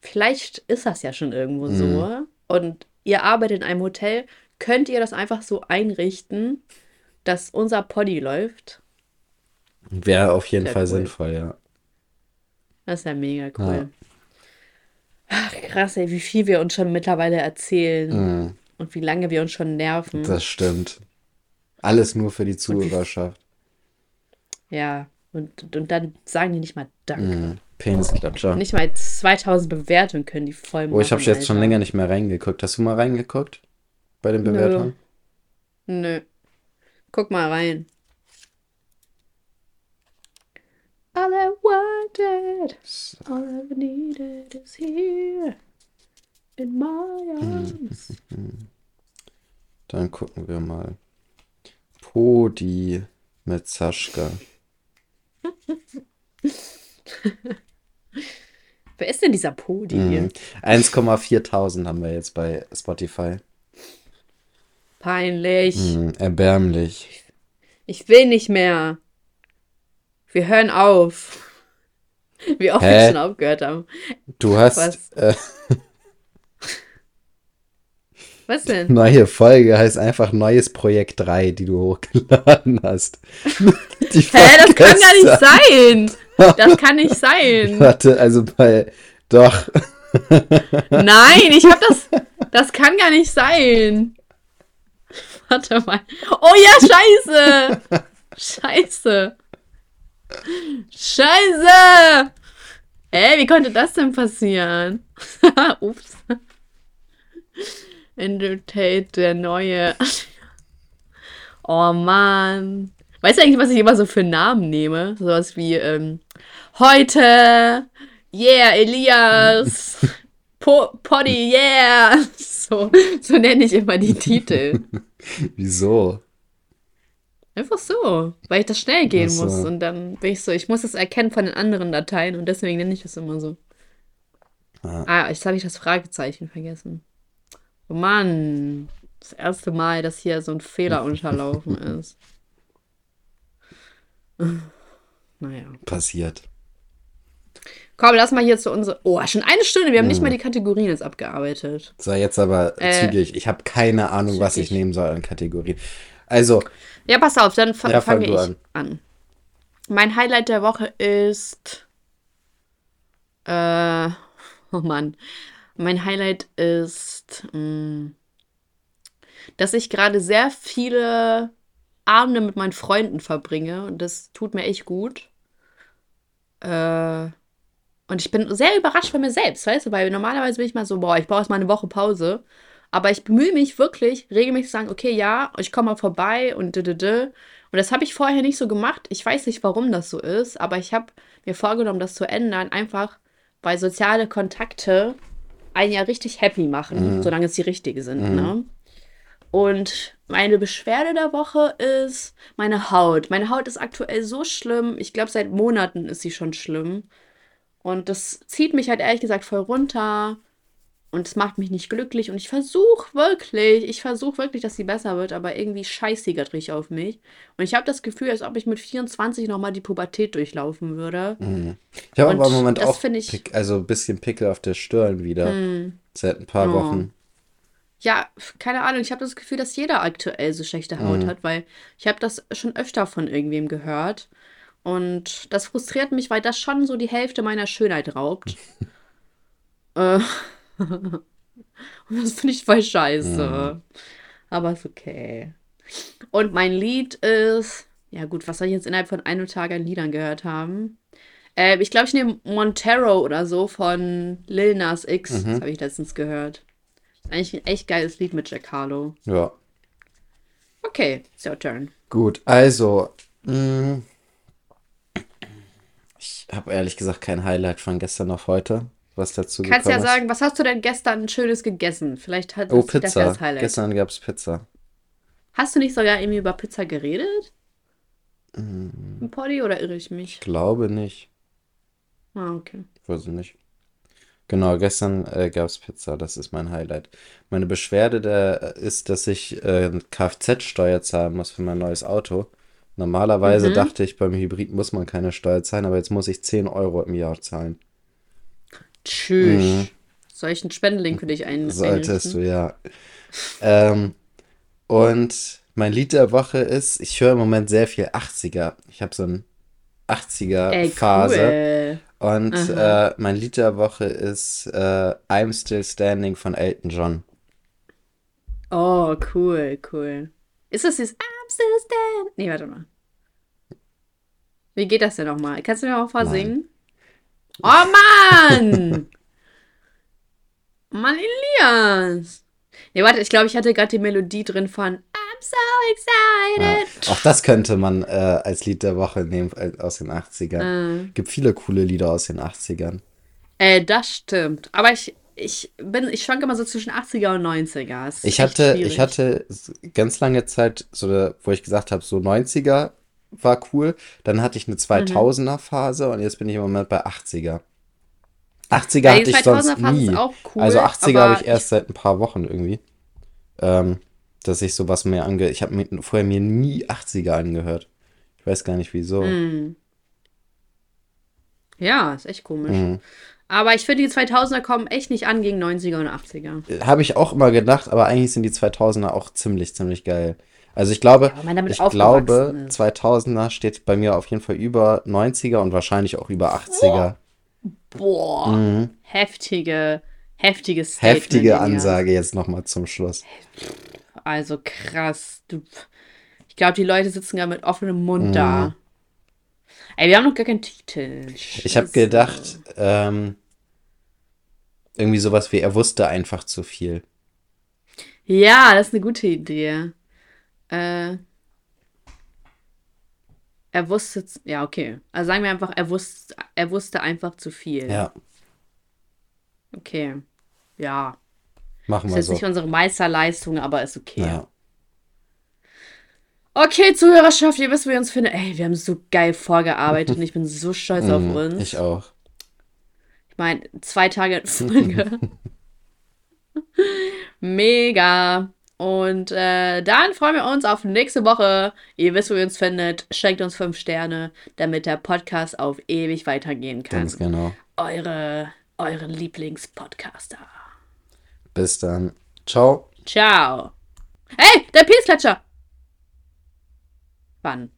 Vielleicht ist das ja schon irgendwo Mhm. so. Und ihr arbeitet in einem Hotel, könnt ihr das einfach so einrichten, dass unser Poddy läuft? Wäre auf jeden Fall cool. sinnvoll, ja. Das ist ja mega cool. Ach, krass, ey, wie viel wir uns schon mittlerweile erzählen Mhm, und wie lange wir uns schon nerven. das stimmt. Alles nur für die [LAUGHS] Zuhörerschaft. Ja, und, und dann sagen die nicht mal Danke. Mhm. Penisklatscher. Nicht mal 2000 Bewertungen können die voll Oh, ich habe machen, jetzt schon länger nicht mehr reingeguckt. Hast du mal reingeguckt? Bei den Nö. Bewertungen? Nö. Guck mal rein. All I wanted, all I needed is here in my arms. Dann gucken wir mal. Podi mit Saschka. [LAUGHS] Wer ist denn dieser Podi? Mhm. 1,4000 haben wir jetzt bei Spotify. Peinlich. Mhm, erbärmlich. Ich will nicht mehr. Wir hören auf. [LAUGHS] Wie oft Hä? wir schon aufgehört haben. Du hast Was? äh, Was denn? neue Folge, heißt einfach neues Projekt 3, die du hochgeladen hast. [LAUGHS] Die Hä, das kann gar nicht sein. [LAUGHS] Das kann nicht sein. Warte, also bei doch [LAUGHS] Nein, ich hab das. Das kann gar nicht sein. Warte mal. Oh ja, scheiße! Scheiße! Scheiße! Ey, wie konnte das denn passieren? Ups. Andrew Tate, der neue. [LAUGHS] Oh Mann. Weißt du eigentlich, was ich immer so für Namen nehme? Sowas wie ähm, heute, yeah, Elias, [LAUGHS] po Poddy, yeah. [LAUGHS] So, so nenne ich immer die Titel. Wieso? Einfach so, weil ich das schnell gehen so. muss. Und dann bin ich so, ich muss es erkennen von den anderen Dateien und deswegen nenne ich das immer so. Ah. Ah, jetzt habe ich das Fragezeichen vergessen. Oh Mann, das erste Mal, dass hier so ein Fehler [LAUGHS] unterlaufen ist. [LAUGHS] Naja. Passiert. Komm, lass mal hier zu unserer. Oh, schon eine Stunde. Wir haben nicht mal die Kategorien jetzt abgearbeitet. So, jetzt aber Äh, zügig. Ich habe keine Ahnung, was ich zügig. nehmen soll an Kategorien. Also, Ja, pass auf, dann Ja, fang fange ich an. an. Mein Highlight der Woche ist. Äh, [LAUGHS] oh Mann. Mein Highlight ist, mh, dass ich gerade sehr viele Abende mit meinen Freunden verbringe und das tut mir echt gut. Äh, und ich bin sehr überrascht von mir selbst, weißt du, weil normalerweise bin ich mal so, boah, ich brauche jetzt mal eine Woche Pause. Aber ich bemühe mich wirklich, regelmäßig zu sagen, okay, ja, ich komme mal vorbei und dödödö. Und das habe ich vorher nicht so gemacht. Ich weiß nicht, warum das so ist, aber ich habe mir vorgenommen, das zu ändern, einfach weil soziale Kontakte einen ja richtig happy machen, solange es die richtigen sind, ne? Und meine Beschwerde der Woche ist meine Haut. Meine Haut ist aktuell so schlimm. Ich glaube, seit Monaten ist sie schon schlimm. Und das zieht mich halt ehrlich gesagt voll runter. Und es macht mich nicht glücklich. Und ich versuche wirklich, ich versuche wirklich, dass sie besser wird, aber irgendwie scheißt sie auf mich. Und ich habe das Gefühl, als ob ich mit 24 nochmal die Pubertät durchlaufen würde. ich habe aber im Moment auch ich- Pick, also ein bisschen Pickel auf der Stirn wieder. Seit ein paar Oh. Wochen. Ja, keine Ahnung. Ich habe das Gefühl, dass jeder aktuell so schlechte Haut hat, weil ich habe das schon öfter von irgendwem gehört. Und das frustriert mich, weil das schon so die Hälfte meiner Schönheit raubt. [LAUGHS] äh, [LAUGHS] und das finde ich voll scheiße. Aber ist okay. Und mein Lied ist, ja gut, was soll ich jetzt innerhalb von einem Tag an Liedern gehört haben? Äh, ich glaube, ich nehme Montero oder so von Lil Nas X. Das habe ich letztens gehört. Ist eigentlich ein echt geiles Lied mit Jack Harlow. Ja. Okay, it's your turn. Gut, also. mh, ich habe ehrlich gesagt kein Highlight von gestern auf heute, was dazu Kannst ja gekommen ist. sagen, was hast du denn gestern Schönes gegessen? Vielleicht hat Oh, das das Pizza. das Highlight. Gestern gab es Pizza. Hast du nicht sogar irgendwie über Pizza geredet? Mm. Im Poddy oder irre ich mich? Glaube nicht. Ah, okay. Weiß ich nicht. Genau, gestern äh, gab es Pizza, das ist mein Highlight. Meine Beschwerde der, ist, dass ich äh, Kfz-Steuer zahlen muss für mein neues Auto. Normalerweise Mhm. dachte ich, beim Hybrid muss man keine Steuer zahlen, aber jetzt muss ich 10 Euro im Jahr zahlen. Tschüss. Soll ich einen Spendenlink für dich ein Mhm. Solltest du, ja. Ähm, und mein Lied der Woche ist, ich höre im Moment sehr viel 80er. Ich habe so ein Ey, 80er-Phase. cool. Und äh, mein Lied der Woche ist äh, I'm Still Standing von Elton John. Oh, cool, cool. Ist das dieses I'm still standing? Nee, warte mal. Wie geht das denn nochmal? Kannst du mir mal vorsingen? Oh Mann! Mann, Elias! Nee, warte, ich glaube, ich hatte gerade die Melodie drin von I'm so Ja, excited. auch das könnte man äh, als Lied der Woche nehmen äh, aus den 80ern. Äh, Gibt viele coole Lieder aus den 80ern. äh, das stimmt. Aber ich, ich bin, ich schwanke immer so zwischen 80er und 90er. Es ist Ich hatte, schwierig. ich hatte ganz lange Zeit, so, wo ich gesagt habe, so 90er war cool. Dann hatte ich eine 2000er Phase und jetzt bin ich im Moment bei 80er. 80er Ja, hatte ich sonst 2000er Phase nie. ist auch cool, also 80er aber habe ich erst seit ein paar Wochen irgendwie. Ähm, dass ich sowas mehr ange... Ich habe mir vorher mir nie 80er angehört. Ich weiß gar nicht wieso. Hm. Ja, ist echt komisch. Mhm. Aber ich finde, die 2000er kommen echt nicht an gegen 90er und 80er. Habe ich auch immer gedacht, aber eigentlich sind die 2000er auch ziemlich, ziemlich geil. Also ich glaube, damit ich glaube, ist. 2000er steht bei mir auf jeden Fall über 90er und wahrscheinlich auch über 80er. Boah, heftige, heftiges Statement, Mhm. Heftige. Ansage jetzt nochmal zum Schluss. Also krass. Du, ich glaube, die Leute sitzen gar mit offenem Mund Mhm. da. Ey, wir haben noch gar keinen Titel. Ich habe Scheiße. gedacht, ähm, irgendwie sowas wie, er wusste einfach zu viel. Ja, das ist eine gute Idee. Äh, er wusste, ja, okay. Also sagen wir einfach, er wusste, er wusste einfach zu viel. Ja, Okay. Ja. machen Ist wir jetzt so. nicht unsere Meisterleistung, aber ist okay. Ja. Okay, Zuhörerschaft, ihr wisst, wie ihr uns findet. Ey, wir haben so geil vorgearbeitet [LAUGHS] und ich bin so stolz auf Mhm, uns. Ich auch. Ich meine, zwei Tage in Folge. [LAUGHS] Mega. Und äh, dann freuen wir uns auf nächste Woche. Ihr wisst, wo ihr uns findet. Schenkt uns fünf Sterne, damit der Podcast auf ewig weitergehen kann. Ganz genau. Eure, eure Lieblingspodcaster. Bis dann. Ciao. Ciao. Hey, der Penisklatscher. Wann?